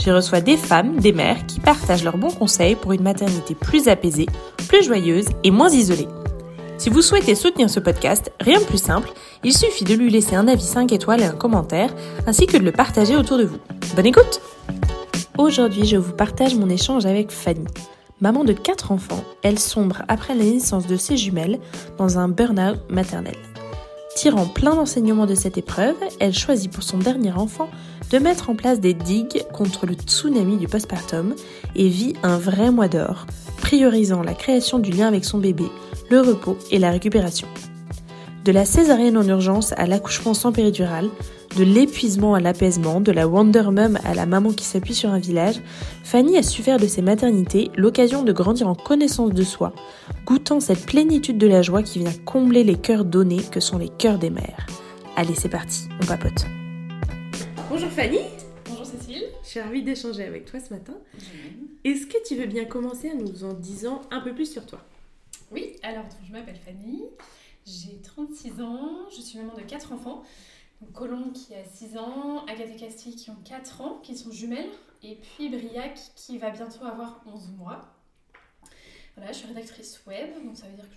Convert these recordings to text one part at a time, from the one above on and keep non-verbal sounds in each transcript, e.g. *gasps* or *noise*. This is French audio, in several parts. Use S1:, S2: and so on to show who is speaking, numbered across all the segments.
S1: J'y reçois des femmes, des mères qui partagent leurs bons conseils pour une maternité plus apaisée, plus joyeuse et moins isolée. Si vous souhaitez soutenir ce podcast, rien de plus simple, il suffit de lui laisser un avis 5 étoiles et un commentaire, ainsi que de le partager autour de vous. Bonne écoute Aujourd'hui, je vous partage mon échange avec Fanny. Maman de 4 enfants, elle sombre après la naissance de ses jumelles dans un burn-out maternel. Tirant plein d'enseignements de cette épreuve, elle choisit pour son dernier enfant de mettre en place des digues contre le tsunami du postpartum et vit un vrai mois d'or, priorisant la création du lien avec son bébé, le repos et la récupération. De la césarienne en urgence à l'accouchement sans péridurale, de l'épuisement à l'apaisement, de la Wonder Mum à la maman qui s'appuie sur un village, Fanny a su faire de ses maternités l'occasion de grandir en connaissance de soi, goûtant cette plénitude de la joie qui vient combler les cœurs donnés que sont les cœurs des mères. Allez, c'est parti, on papote. Bonjour Fanny.
S2: Bonjour Cécile.
S1: Je suis ravie d'échanger avec toi ce matin. Est-ce que tu veux bien commencer en nous en disant un peu plus sur toi?
S2: Oui, alors je m'appelle Fanny, j'ai 36 ans, je suis maman de 4 enfants. Colombe qui a 6 ans, Agathe et Castille qui ont 4 ans, qui sont jumelles, et puis Briac qui va bientôt avoir 11 mois. Voilà, je suis rédactrice web, donc ça veut dire que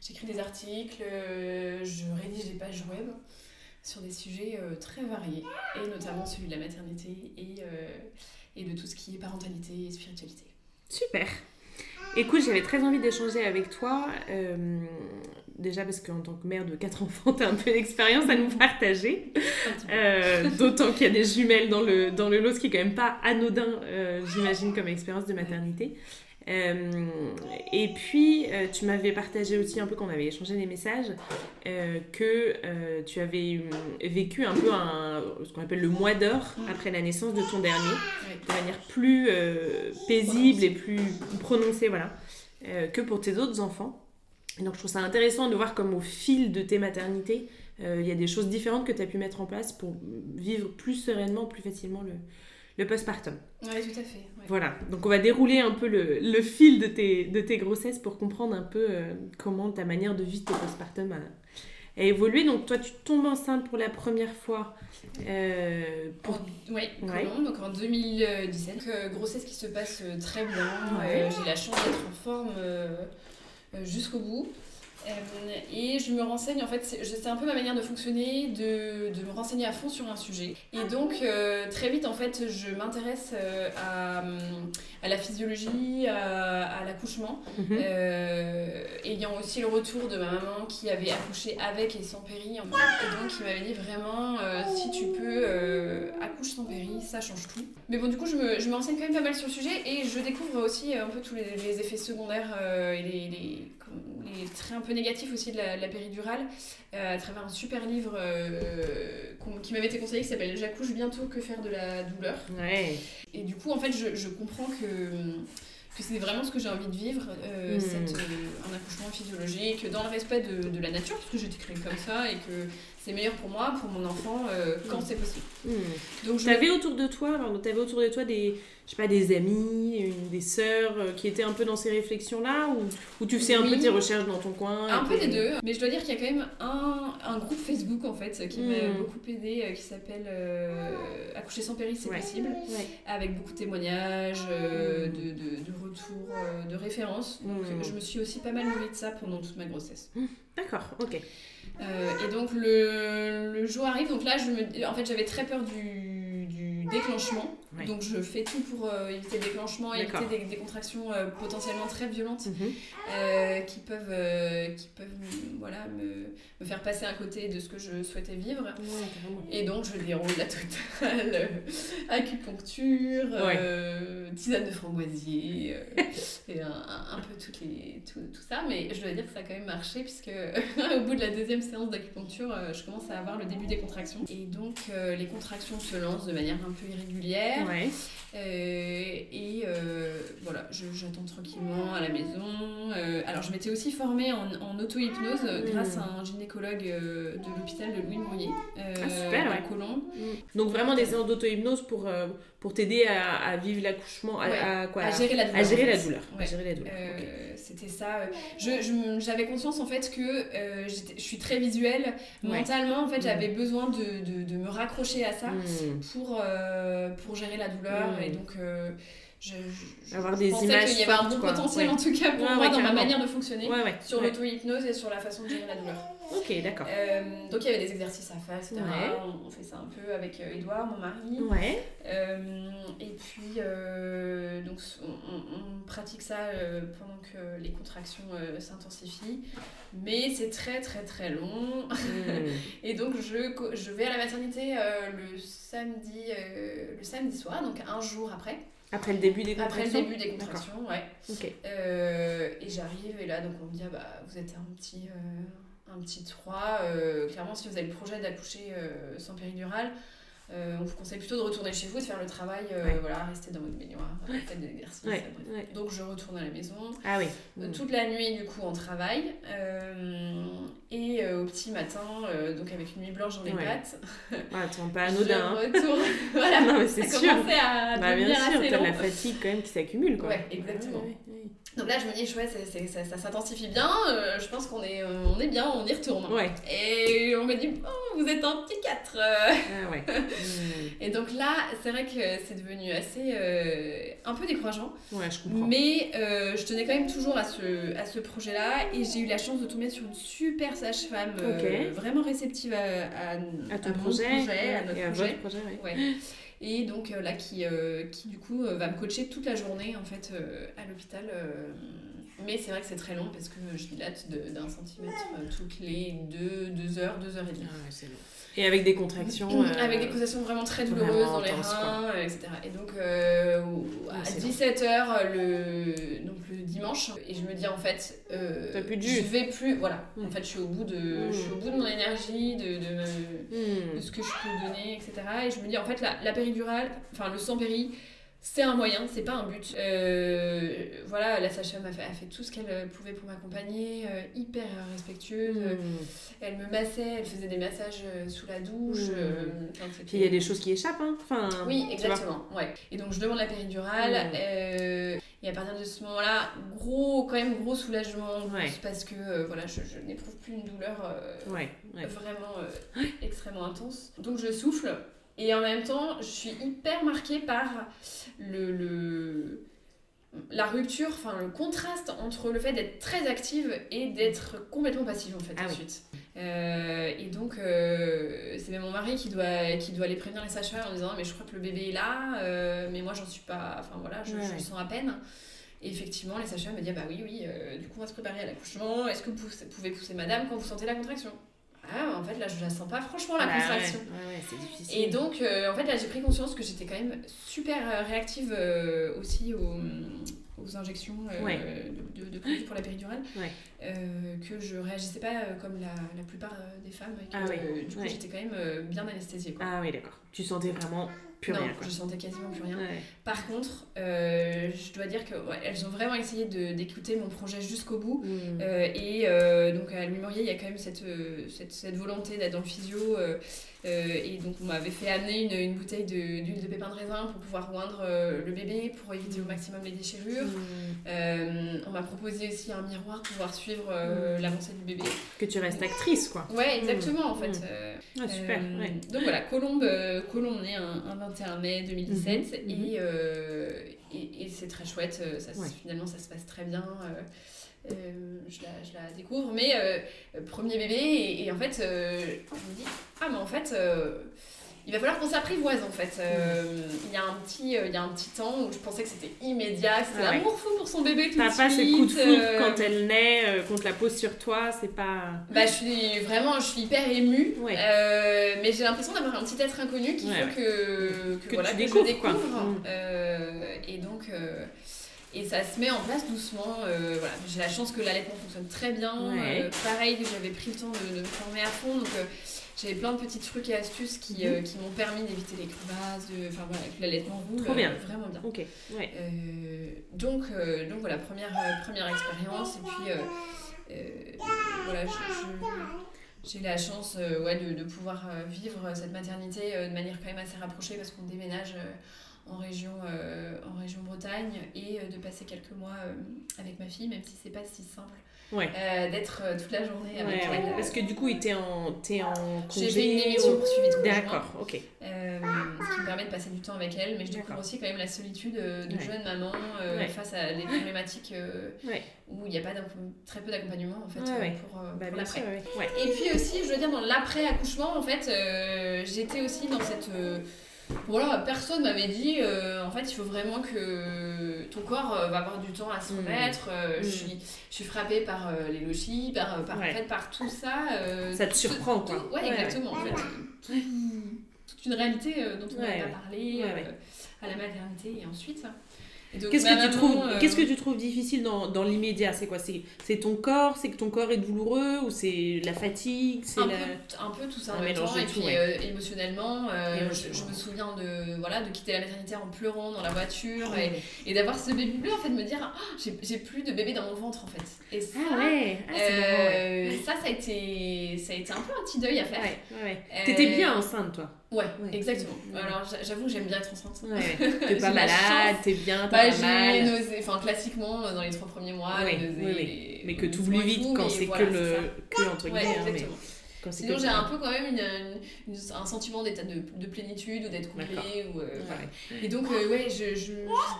S2: j'écris des articles, euh, je rédige des pages web sur des sujets euh, très variés, et notamment celui de la maternité et, euh, et de tout ce qui est parentalité et spiritualité.
S1: Super. Écoute, j'avais très envie d'échanger avec toi. Déjà parce qu'en tant que mère de quatre *laughs* enfants, tu as un peu d'expérience à nous *laughs* partager. Euh, D'autant qu'il y a des jumelles dans le, dans le lot, ce qui est quand même pas anodin, euh, j'imagine, comme expérience de maternité. Euh, et puis, tu m'avais partagé aussi un peu, quand on avait échangé des messages, que tu avais vécu un peu un, ce qu'on appelle le mois d'or après la naissance de ton dernier, de manière plus paisible et plus prononcée, voilà, que pour tes autres enfants. Donc, je trouve ça intéressant de voir comme au fil de tes maternités, il y a des choses différentes que tu as pu mettre en place pour vivre plus sereinement, plus facilement le, le postpartum.
S2: Oui, tout à fait.
S1: Voilà, donc on va dérouler un peu le, le, fil de tes, de tes grossesses pour comprendre un peu euh, comment ta manière de vivre tes postpartum a, a, évolué. Donc toi, tu tombes enceinte pour la première fois.
S2: Euh, pour... oui, ouais. donc en 2017. Donc, euh, grossesse qui se passe euh, très bien. Ouais. J'ai la chance d'être en forme jusqu'au bout. Euh, et je me renseigne, en fait, c'est un peu ma manière de fonctionner, de, de, me renseigner à fond sur un sujet. Et donc, euh, très vite, en fait, je m'intéresse euh, à, à, la physiologie, à, à l'accouchement, mm -hmm. ayant aussi le retour de ma maman qui avait accouché avec et sans péri. En fait. Et donc, il m'avait dit vraiment, si tu peux, accouche sans péri, ça change tout. Mais bon, du coup, je me, je me, renseigne quand même pas mal sur le sujet et je découvre aussi un peu tous les, les effets secondaires et les, les, les traits un peu négatif aussi de la, de la péridurale euh, à travers un super livre euh, qui m'avait été conseillé qui s'appelle J'accouche bientôt, que faire de la douleur.
S1: Ouais.
S2: Et du coup, en fait, je, je comprends que que c'est vraiment ce que j'ai envie de vivre, euh, mmh. cette, euh, un accouchement physiologique, dans le respect de, de la nature, parce que j'ai été créée comme ça et que c'est meilleur pour moi, pour mon enfant, euh, quand mmh. c'est possible.
S1: Mmh. Donc, je... T'avais autour de toi, avais autour de toi des, je sais pas, des amis, une, des sœurs qui étaient un peu dans ces réflexions-là, ou, ou tu faisais oui. un peu tes recherches dans ton coin
S2: Un peu des deux, mais je dois dire qu'il y a quand même un, un groupe Facebook en fait qui m'a beaucoup aidé, qui s'appelle Accoucher sans péri, c'est ouais. possible, ouais. avec beaucoup de témoignages, de, de, de retour euh, de référence. Donc mmh. je me suis aussi pas mal nourrie de ça pendant toute ma grossesse.
S1: D'accord, ok.
S2: Euh, et donc le, le, jour arrive, donc là je me, en fait j'avais très peur du, du déclenchement. Donc je fais tout pour euh, éviter le déclenchement, éviter des, des contractions euh, potentiellement très violentes mmh. euh, qui peuvent, euh, qui peuvent voilà, me, me, faire passer à côté de ce que je souhaitais vivre. Ouais, et donc je déroule la totale *laughs* acupuncture, ouais. tisane de framboisier, et un, un, un, peu toutes les, tout, tout, ça. Mais je dois dire que ça a quand même marché puisque *laughs* au bout de la deuxième séance d'acupuncture, je commence à avoir le début des contractions. Et donc les contractions se lancent de manière un peu irrégulière.
S1: Ouais.
S2: Euh, et euh, voilà, j'attends tranquillement à la maison alors, je m'étais aussi formée en, en auto-hypnose mmh. grâce à un gynécologue de l'hôpital de Louis Mourier ah, super, à Colomb.
S1: Mmh. Donc, vraiment des séances d'auto-hypnose pour, pour t'aider à, vivre l'accouchement, à, quoi
S2: à gérer la douleur. À
S1: gérer la douleur.
S2: Gérer la douleur. C'était ça. J'avais conscience en fait que je suis très visuelle. Mentalement, en fait, j'avais mmh. besoin de, de, de, me raccrocher à ça pour, pour gérer la douleur. Et donc, je,
S1: avoir des images
S2: qu'il y avait un bon potentiel en tout cas pour moi dans ma manière de fonctionner sur l'auto-hypnose et sur la façon de gérer la douleur.
S1: Ok, d'accord.
S2: Euh, donc il y avait des exercices à faire, etc. On, fait ça un peu avec Edouard, mon mari.
S1: Ouais.
S2: Euh, et puis euh, donc on, pratique ça pendant que les contractions s'intensifient, mais c'est très très très long. Hmm. *laughs* et donc je, je vais à la maternité le samedi le samedi soir, donc un jour après.
S1: Après le début des contractions
S2: Après le début des ouais. Euh, et j'arrive, et là, donc on me dit, ah, bah, vous êtes un petit, euh, un petit 3. Euh, clairement, si vous avez le projet d'accoucher sans péridurale, euh, on vous conseille plutôt de retourner chez vous, de faire le travail, euh, voilà, rester dans votre baignoire, faire des exercices. Donc je retourne à la maison.
S1: Ah oui.
S2: Euh, toute la nuit, du coup, on travaille. et au petit matin, donc avec une nuit blanche dans les pattes.
S1: Tu pas anodin. *laughs*
S2: Je hein. retourne. *laughs* *laughs* voilà. non,
S1: mais c'est sûr.
S2: à bah, bien sûr,
S1: t'as de la fatigue quand même qui s'accumule. Quoi.
S2: Ouais, exactement. Donc là, je me dis, chouette, ça, ça, s'intensifie bien, je pense qu'on est, on est bien, on y retourne.
S1: Ouais.
S2: Et on me dit, oh, vous êtes un petit 4.
S1: Ah ouais.
S2: Et donc là, c'est vrai que c'est devenu assez. Euh, un peu décourageant.
S1: Ouais, je comprends.
S2: Mais euh, je tenais quand même toujours à ce, à ce projet-là et j'ai eu la chance de tomber sur une super sage-femme euh, vraiment réceptive à,
S1: à, ton projet,
S2: à notre
S1: et
S2: projet.
S1: projet
S2: ouais. Et donc là, qui, qui du coup va me coacher toute la journée en fait à l'hôpital. mais c'est vrai que c'est très long parce que je dilate d'un centimètre toutes les deux, deux heures, deux heures et demie.
S1: Ah ouais, c'est long. Et avec des contractions.
S2: Euh, avec des contractions vraiment très douloureuses dans les reins, euh, etc. Et donc, euh, à 17h, le, donc le dimanche, et je me dis en fait,
S1: plus de
S2: je vais plus. Voilà, en fait, je suis au bout de, je suis au bout de mon énergie, de, de, de ce que je peux donner, etc. Et je me dis en fait, la, la péridurale, enfin le sang péri, c'est un moyen, c'est pas un but. Euh, voilà, la sage-femme a fait, a fait, tout ce qu'elle pouvait pour m'accompagner, euh, hyper respectueuse. Hmm. Elle me massait, elle faisait des massages euh, sous la douche.
S1: Hmm. Puis il y a des choses qui échappent, hein enfin,
S2: Oui, exactement. Ouais. Et donc je demande la péridurale. Hmm. et à partir de ce moment-là, gros, quand même gros soulagement, parce que voilà, je, je n'éprouve plus une douleur vraiment *gasps* extrêmement intense. Donc je souffle. Et en même temps, je suis hyper marquée par le, le la rupture, enfin le contraste entre le fait d'être très active et d'être complètement passive en fait ah ensuite. Euh, et donc euh, c'est même mon mari qui doit, qui doit aller prévenir les sages-femmes en disant mais je crois que le bébé est là, euh, mais moi j'en suis pas, enfin voilà, je, le sens à peine. Et effectivement les sages-femmes me disent bah oui oui, du coup on va se préparer à l'accouchement, est-ce que vous pouvez pousser madame quand vous sentez la contraction? Ah, en fait, là, je la sens pas franchement, la bah contraction.
S1: c'est difficile.
S2: Et donc, euh, en fait, là, j'ai pris conscience que j'étais quand même super euh, réactive euh, aussi aux, aux injections de, de, de, pour la péridurale. que je réagissais pas comme la, la plupart des femmes. Et
S1: ah
S2: du coup, j'étais quand même bien anesthésiée.
S1: Ah oui, d'accord. Tu sentais vraiment plus
S2: non,
S1: rien.
S2: je sentais quasiment plus rien. Par contre, euh, je dois dire qu'elles ont vraiment essayé d'écouter mon projet jusqu'au bout. Mm. Euh, et euh, donc à Louis Maurier, il y a quand même cette, cette, cette volonté d'être dans le physio. Et donc on m'avait fait amener une, une bouteille d'huile de, pépin de raisin pour pouvoir oindre le bébé, pour éviter au maximum les déchirures. Mm. on m'a proposé aussi un miroir pour pouvoir suivre mm. l'avancée du bébé.
S1: Que tu restes actrice, quoi.
S2: Ouais, exactement, en fait.
S1: Ah, super.
S2: Donc voilà, Colombe, Colombe on est un, un 21 mai 2017 mhm, mhm. euh, et, et, c'est très chouette. Euh, ça, Finalement, ça se passe très bien. Euh, je, la, je, la, découvre, mais premier bébé, et, et en fait, je me dis, ah, mais en fait, il va falloir qu'on s'apprivoise en fait. Euh, il, y a un petit, euh, il y a un petit temps où je pensais que c'était immédiat, c'était un l'amour fou pour son bébé tout de suite.
S1: T'as pas ces coups de foudre euh. quand elle naît, qu'on te la pose sur toi, c'est pas...
S2: Bah je suis vraiment, je suis hyper émue, mais j'ai l'impression d'avoir un petit être inconnu qu'il faut que, que, voilà, que je découvre. Mm. et donc... Et ça se met en place doucement. voilà. J'ai la chance que l'allaitement fonctionne très bien. pareil, que j'avais pris le temps de, de, me former à fond. Donc, j'avais plein de petits trucs et astuces qui, qui m'ont permis d'éviter les crevasses, de, enfin voilà, que l'allaitement roule.
S3: Trop bien.
S2: vraiment bien.
S3: Ok, ouais.
S2: donc, donc voilà, première, première expérience. Et puis voilà, j'ai la chance ouais, de, de pouvoir vivre cette maternité de manière quand même assez rapprochée parce qu'on déménage en région, euh, en région Bretagne et euh, de passer quelques mois euh, avec ma fille, même si c'est pas si simple. d'être toute la journée avec elle.
S3: Parce que du coup, tu es en, es en
S2: congé J'ai fait une émission pour suivi de
S3: D'accord, ok.
S2: ce qui me permet de passer du temps avec elle, mais je découvre aussi quand même la solitude de jeune maman face à des problématiques où il n'y a pas très peu d'accompagnement en fait pour, bah, pour l'après. Et puis aussi, je veux dire, dans l'après-accouchement, en fait, j'étais aussi dans cette voilà, personne m'avait dit, euh, en fait, il faut vraiment que ton corps euh, va avoir du temps à se mm. remettre. Euh, je, mm. suis, je suis frappée par les logis, par, par, en fait, par tout ça.
S3: ça te surprend, quoi.
S2: ouais, exactement. En fait, toute une réalité dont on n'a pas parlé à la maternité et ensuite.
S3: Qu'est-ce que, tu trouves, euh, qu'est-ce que tu trouves difficile dans, dans l'immédiat? C'est quoi? C'est, ton corps? C'est que ton corps est douloureux Ou c'est la fatigue? C'est
S2: un, peu, un peu tout ça en même temps. Et puis euh, émotionnellement, euh, je, me souviens de, voilà, de quitter la maternité en pleurant dans la voiture et, et, d'avoir ce bébé bleu, en fait, de me dire ah, j'ai, plus de bébé dans mon ventre en fait. Et ça,
S3: ah ouais. Ah,
S2: ça, ça a, été, ça a été un peu un petit deuil à faire.
S3: Ouais, ouais. T'étais bien enceinte toi
S2: Ouais, exactement. Alors j'avoue que j'aime bien être enceinte.
S3: Ouais. *laughs* T'es pas malade, t'es bien, t'as bah, pas mal.
S2: Nausées, enfin classiquement dans les trois premiers mois,
S3: oui, mais que tu oublies vite quand c'est que le que entre guillemets. Hein, mais...
S2: Sinon, j'ai un peu quand même une, un sentiment d'état de, de, plénitude ou d'être complet. Ou, euh, Et donc, euh, ouais, je, je,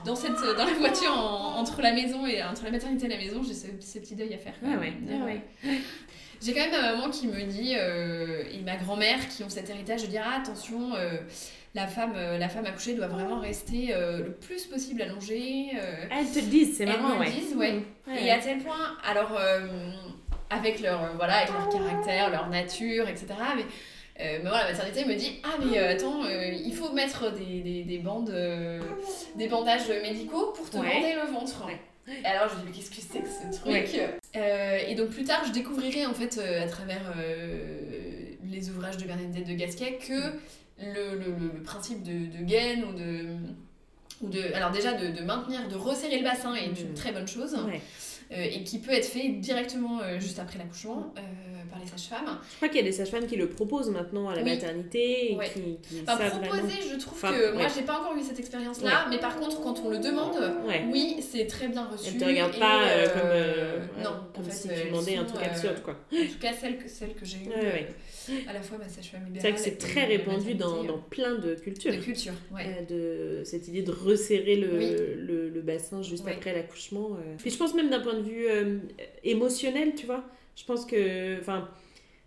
S2: dans, cette, dans la voiture, entre la maison et entre la maternité et la maison, j'ai ce, ce, petit deuil à faire.
S3: Ouais, ouais. ouais.
S2: J'ai quand même ma maman qui me dit, euh, et ma grand-mère qui ont cet héritage de dire ah, attention, euh, la, femme, euh, la femme accouchée doit vraiment rester le plus possible allongée.
S3: Elles te le disent, c'est marrant,
S2: ouais. disent, ouais. Et à tel point, alors, avec, leur, voilà, avec leur caractère, leur nature, etc. Mais. mais voilà, la maternité me dit Ah, mais attends, il faut mettre des, des, des bandes, des bandages médicaux pour te bander le ventre. Et alors je dis, mais qu'est-ce que c'est que ce truc euh, Et donc plus tard, je découvrirai en fait euh, à travers euh, les ouvrages de Bernadette de Gasquet que le, le, le principe de, de gaine ou de, ou de. Alors déjà, de, de maintenir, de resserrer le bassin est une mm. très bonne chose. et qui peut être fait directement juste après l'accouchement par les sages-femmes.
S3: Je crois qu'il y a des sages-femmes qui le proposent maintenant à la maternité. Et qui,
S2: qui enfin, proposer, je trouve que moi, j'ai pas encore eu cette expérience-là, mais par contre, quand on le demande, oui, c'est très bien reçu.
S3: Elle te regarde pas euh, comme, euh, non, comme en fait, si tu demandais un truc absurde, quoi.
S2: En tout cas, celle que, celle que j'ai eue, euh, à la fois ma sage-femme
S3: C'est vrai que c'est très répandu dans, dans, plein de cultures.
S2: De cultures, ouais.
S3: de cette idée de resserrer le, le, le bassin juste après l'accouchement. Puis je pense même d'un point de vue émotionnel, tu vois je pense que. Enfin,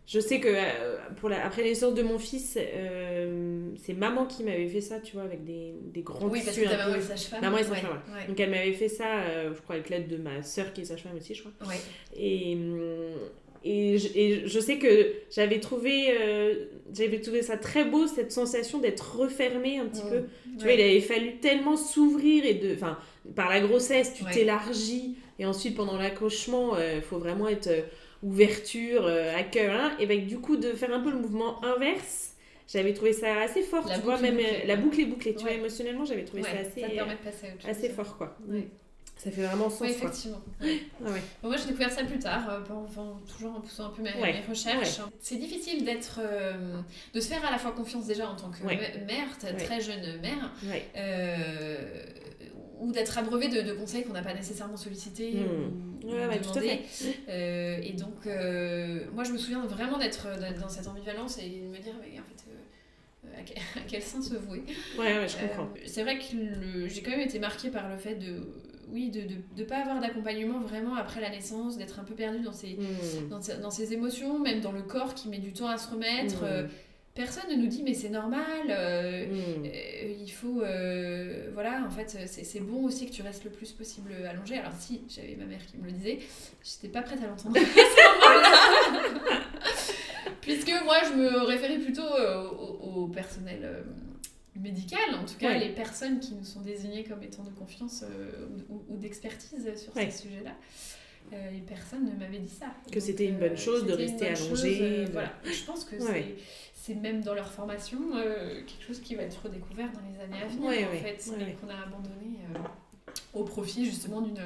S3: je sais que euh, pour la, après naissance de mon fils, euh, c'est maman qui m'avait fait ça, tu vois, avec des, des grands
S2: Oui, parce que ta maman est sage-femme.
S3: Maman est sage-femme, Donc elle m'avait fait ça, euh, je crois, avec l'aide de ma soeur qui est sage-femme aussi, je crois.
S2: Ouais.
S3: Et. Et je, et je, sais que j'avais trouvé, j'avais trouvé ça très beau, cette sensation d'être refermée un petit peu. Tu vois, il avait fallu tellement s'ouvrir et de. Enfin, par la grossesse, tu t'élargis. Et ensuite, pendant l'accouchement, il faut vraiment être ouverture, euh, accueil, hein, et ben, du coup de faire un peu le mouvement inverse, j'avais trouvé ça assez fort, tu vois, même euh, la boucle est bouclée, tu vois, émotionnellement, j'avais trouvé ça assez, assez fort, quoi. Ça fait vraiment sens.
S2: Oui, effectivement. *gasps* Ah moi, j'ai découvert ça plus tard, euh, toujours en poussant un peu mes, recherches. C'est difficile d'être, de se faire à la fois confiance déjà en tant que mère, très jeune mère, ou d'être abreuvé de, de conseils qu'on n'a pas nécessairement sollicités
S3: mmh. ou, ouais, Tout à fait.
S2: Euh, et donc, euh, moi, je me souviens vraiment d'être dans cette ambivalence et de me dire, mais en fait, euh, à, quel, *laughs* sens se vouer
S3: Ouais, ouais je comprends.
S2: c'est vrai que j'ai quand même été marquée par le fait de oui, de ne pas avoir d'accompagnement vraiment après la naissance, d'être un peu perdu dans ses, mmh. dans, dans, ses émotions, même dans le corps qui met du temps à se remettre. Mmh personne ne nous dit mais c'est normal, euh, hmm. euh, il faut... Euh, voilà, en fait, c'est bon aussi que tu restes le plus possible allongé. Alors si, j'avais ma mère qui me le disait, j'étais pas prête à l'entendre *laughs* *laughs* Puisque moi, je me référais plutôt au, personnel médical, en tout cas les personnes qui nous sont désignées comme étant de confiance ou, d'expertise sur ces sujets-là. et personne ne m'avait dit ça.
S3: Que c'était une bonne chose de rester allongé.
S2: voilà. Je pense que c'est même dans leur formation quelque chose qui va être redécouvert dans les années à venir, en fait, mais qu'on a abandonné au profit justement d'une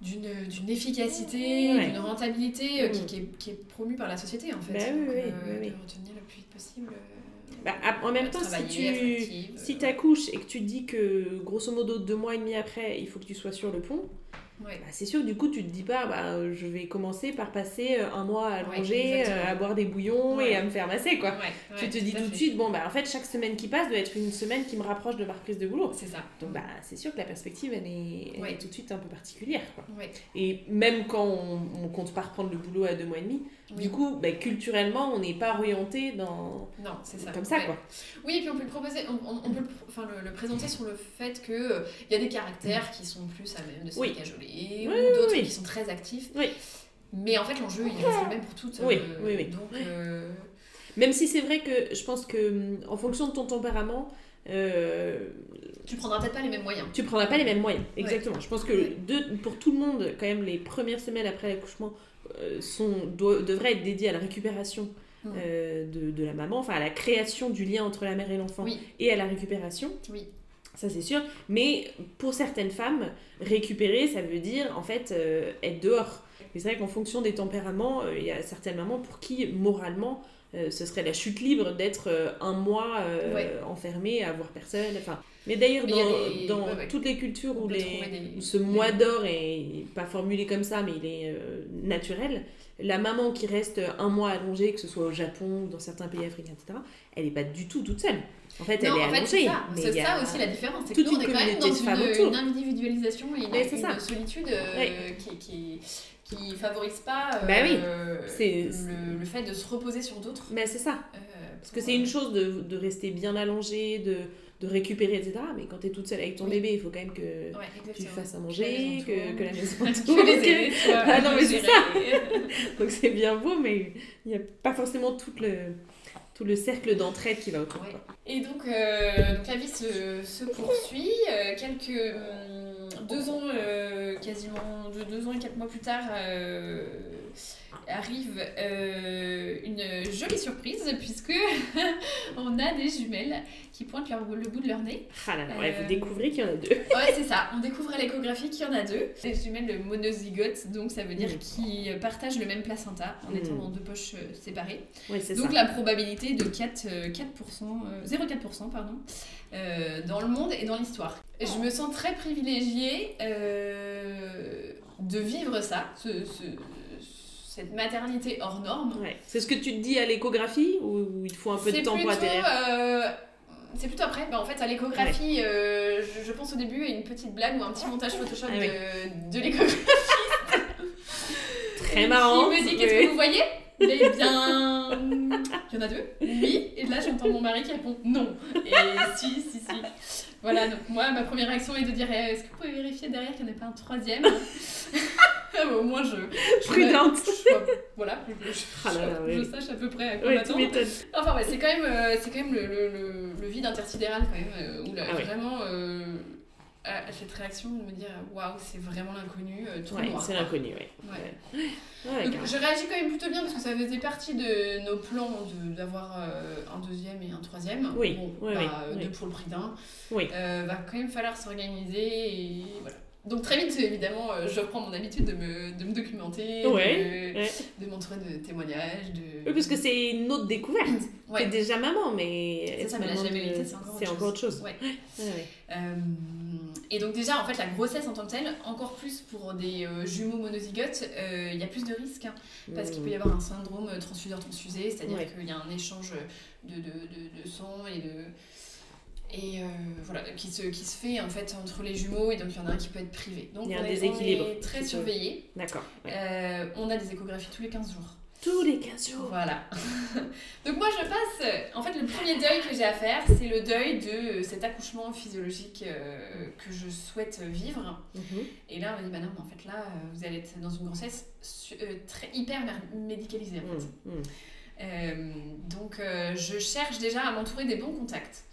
S2: d'une efficacité, d'une rentabilité euh, qui, qui, est, qui, est, promue par la société en fait.
S3: Bah
S2: oui,
S3: oui,
S2: euh,
S3: oui,
S2: De retenir le plus vite possible. Euh,
S3: bah, en même temps, si tu si accouches et que tu te dis que grosso modo deux mois et demi après, il faut que tu sois sur le pont, bah, c'est sûr, du coup, tu te dis pas, bah, je vais commencer par passer euh, un mois à manger, euh, à boire des bouillons et à me faire masser, quoi. tu te dis tout, de suite, bon, bah, en fait, chaque semaine qui passe doit être une semaine qui me rapproche de ma reprise de boulot.
S2: C'est ça.
S3: Donc, bah, c'est sûr que la perspective, elle est, tout de suite un peu particulière, quoi. Et même quand on, on compte pas reprendre le boulot à deux mois et demi, du coup, bah, culturellement, on n'est pas orienté dans.
S2: Non, c'est ça.
S3: Comme ça, quoi.
S2: Oui, et puis on peut le proposer, on, peut le, enfin, le, présenter sur le fait qu'il euh, il y a des caractères qui sont plus à même de se oui. cajoler, ou d'autres qui sont très actifs.
S3: Oui.
S2: Mais en fait, l'enjeu, il reste le même pour toutes.
S3: Oui, euh, oui, oui.
S2: Donc. Euh,
S3: même si c'est vrai que je pense que, hum, en fonction de ton tempérament, euh,
S2: tu prendras peut-être pas les mêmes moyens.
S3: Tu prendras pas les mêmes moyens, exactement. Je pense que de, pour tout le monde, quand même, les premières semaines après l'accouchement euh, sont, devraient être dédiées à la récupération mm. euh, de, de, la maman, enfin à la création du lien entre la mère et l'enfant et à la récupération.
S2: Oui.
S3: Ça c'est sûr. Mais pour certaines femmes, récupérer, ça veut dire en fait euh, être dehors. Et c'est vrai qu'en fonction des tempéraments, il y a certaines mamans pour qui moralement ce serait la chute libre d'être un mois enfermée à voir personne. Enfin, mais d'ailleurs, dans, dans toutes les cultures où, les, ce mois d'or est pas formulé comme ça, mais il est euh, naturel, la maman qui reste un mois allongée, que ce soit au Japon ou dans certains pays africains, etc., elle n'est pas du tout toute seule. En fait, elle est allongée.
S2: C'est ça, aussi la différence. C'est que nous, on est quand même dans une, individualisation et une, solitude euh, qui, qui, qui favorise pas
S3: bah
S2: euh, le, le, fait de se reposer sur d'autres.
S3: Mais c'est ça. Parce que c'est une chose de, de rester bien allongée, de de récupérer, etc. Mais quand tu es toute seule avec ton bébé, il faut quand même que tu fasses à manger, que, que, la maison *laughs*
S2: que les *laughs*
S3: Ah non, mais c'est ça *laughs* Donc c'est bien beau, mais il n'y a pas forcément tout le, tout le cercle d'entraide qui va autour.
S2: Et donc, euh, donc la vie se, se poursuit. Euh, quelques... Deux ans, euh, quasiment deux, ans et quatre mois plus tard arrive euh, une jolie surprise puisque *laughs* on a des jumelles qui pointent leur, le bout de leur nez.
S3: Ah là là, ouais, vous euh, découvrez qu'il y en a deux.
S2: ouais, c'est ça. On découvre à l'échographie qu'il y en a deux. Des jumelles monozygotes, donc ça veut dire mm. qu'ils partagent le même placenta en mm. étant dans deux poches euh, séparées.
S3: Ouais,
S2: donc la probabilité de 4, 4% 0,4% pardon, dans le monde et dans l'histoire. Je me sens très privilégiée de vivre ça, ce, cette maternité hors norme.
S3: C'est ce que tu te dis à l'échographie ou il faut un peu de temps pour atterrir
S2: euh, C'est plutôt après. Bah, en fait, à l'échographie, euh, je, pense au début à une petite blague ou un petit montage Photoshop ah de, de l'échographie. *laughs*
S3: Très marrant.
S2: Qui me dit Qu'est-ce que vous voyez? Eh bien, il y en a deux. Oui. Et là, j'entends mon mari qui répond non. Et si, si, si. Voilà, donc moi, ma première réaction est de dire eh, Est-ce que vous pouvez vérifier derrière qu'il n'y en ait pas un troisième *laughs* Au moins, je.
S3: Prudente.
S2: voilà, je, ah je, sache à peu près à quoi m'attendre. Enfin, ouais, c'est quand même, euh, c'est quand même le, le, le, vide intersidéral, quand même, euh, où là, ah vraiment. Euh, à cette réaction de me dire waouh c'est vraiment l'inconnu tout
S3: ouais, c'est l'inconnu oui ouais.
S2: ouais. Donc, je réagis quand même plutôt bien parce que ça faisait partie de nos plans d'avoir un deuxième et un troisième
S3: oui,
S2: bon, bah, deux pour le prix d'un
S3: oui.
S2: va quand même falloir s'organiser et voilà donc très vite, évidemment, euh, je reprends mon habitude de me, de me documenter, de, montrer de témoignages. De...
S3: Oui, parce que c'est une autre découverte. Ouais. T'es déjà maman, mais...
S2: Ça, mais la jamais
S3: c'est encore, autre chose.
S2: Ouais. Euh, et donc déjà, en fait, la grossesse en tant que telle, encore plus pour des euh, jumeaux monozygotes, il y a plus de risques, hein, parce qu'il peut y avoir un syndrome transfuseur-transfusé, c'est-à-dire qu'il y a un échange de, de, de, de sang et de et euh, voilà, qui se, qui se fait en fait entre les jumeaux et donc il y en a un qui peut être privé. Donc
S3: il y
S2: a
S3: un déséquilibre.
S2: est très surveillé.
S3: D'accord.
S2: Euh, on a des échographies tous les 15 jours.
S3: Tous les 15 jours
S2: Voilà. *laughs* donc moi je passe, en fait le premier deuil que j'ai à faire c'est le deuil de cet accouchement physiologique euh, que je souhaite vivre. Mhm. Et là on m'a dit bah non mais en fait là vous allez être dans une grossesse très hyper médicalisée en fait. Mhm. Mhm. donc je cherche déjà à m'entourer des bons contacts.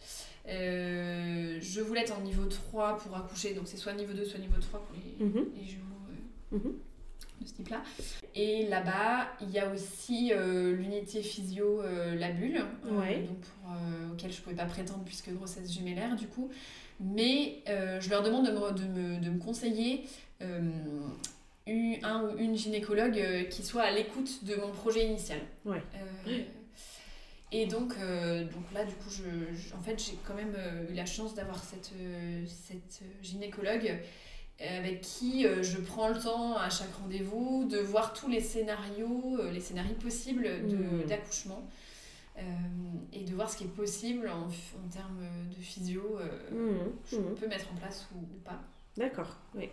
S2: Euh, je voulais être en niveau 3 pour accoucher, donc c'est soit niveau 2, soit niveau 3 pour les, jumeaux Mhm. De ce type-là. Et là-bas, il y a aussi l'unité physio La Bulle, donc pour, auquel je ne pouvais pas prétendre puisque grossesse jumellaire du coup. Mais je leur demande de me, de me, de me conseiller un ou une gynécologue euh, qui soit à l'écoute de mon projet initial. Ouais. Euh, et donc, euh, donc là, du coup, je, en fait, j'ai quand même eu la chance d'avoir cette, cette gynécologue avec qui je prends le temps à chaque rendez-vous de voir tous les scénarios, les scénarios possibles mmh. d'accouchement. et de voir ce qui est possible en, en termes de physio, mmh. je mmh. peux mettre en place ou, ou pas.
S3: D'accord, oui.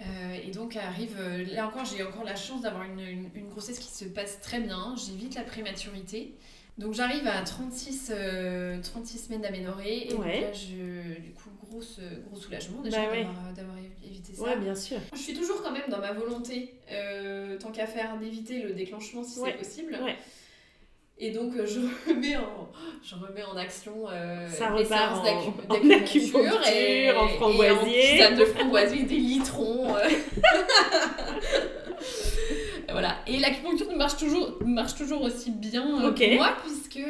S2: Euh, et donc arrive, euh, là encore j'ai encore la chance d'avoir une, une, grossesse qui se passe très bien, j'évite la prématurité. Donc j'arrive à 36, 36 euh, semaines d'aménorrhée et là je, du coup grosse, gros soulagement déjà bah d'avoir évité ça.
S3: Ouais bien sûr.
S2: Je suis toujours quand même dans ma volonté, tant qu'à faire, d'éviter le déclenchement si c'est possible. Et donc, euh, je *laughs* remets en, je remets en action euh,
S3: Ça les séances d'acupuncture et, en framboisier.
S2: Et en de framboisier, des litrons. *laughs* Euh. voilà. Et l'acupuncture marche toujours, marche toujours aussi bien euh, pour moi, puisque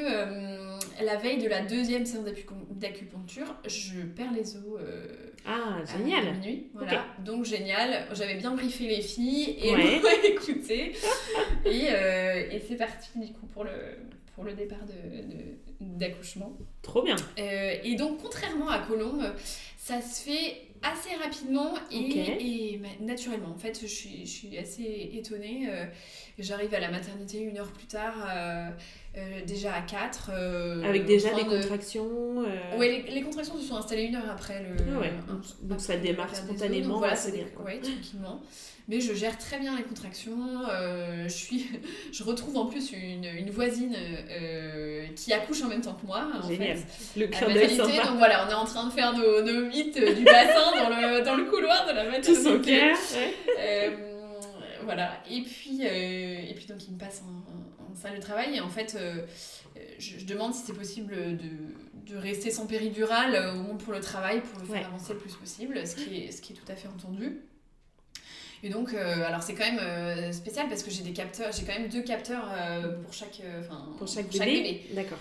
S2: la veille de la deuxième séance d'acupuncture, je perds les os. Euh,
S3: ah, génial!
S2: À minuit. Voilà. Donc, génial. J'avais bien briefé les filles et ouais. *laughs* écouté. et, euh, et c'est parti, du coup, pour le, pour le départ d'accouchement. De,
S3: Trop bien!
S2: Euh, et donc, contrairement à Colombe, ça se fait assez rapidement et, et naturellement. En fait, je suis, je suis assez étonnée. J'arrive à la maternité une heure plus tard. Euh, déjà à 4.
S3: Euh, Avec déjà des contractions
S2: euh... Oui, les, les, contractions se sont installées une heure après le.
S3: Ah ouais. donc ça démarre spontanément.
S2: voilà, c'est tranquillement. Mais je gère très bien les contractions. Euh, je, suis... *laughs* je retrouve en plus une, une voisine qui accouche en même temps que moi. En Génial. Fait,
S3: le clin d'œil
S2: Donc voilà, on est en train de faire nos, nos mythes du bassin dans, le, dans le couloir de la maternité.
S3: Tout son cœur.
S2: voilà. Et puis, et puis donc il me passe en salle de travail et en fait euh, je, demande si c'est possible de, de, rester sans péridurale euh, au moins pour le travail pour le faire avancer le plus possible ce qui est, ce qui est tout à fait entendu et donc euh, alors c'est quand même spécial parce que j'ai des capteurs j'ai quand même deux capteurs pour chaque enfin
S3: pour chaque bébé,
S2: d'accord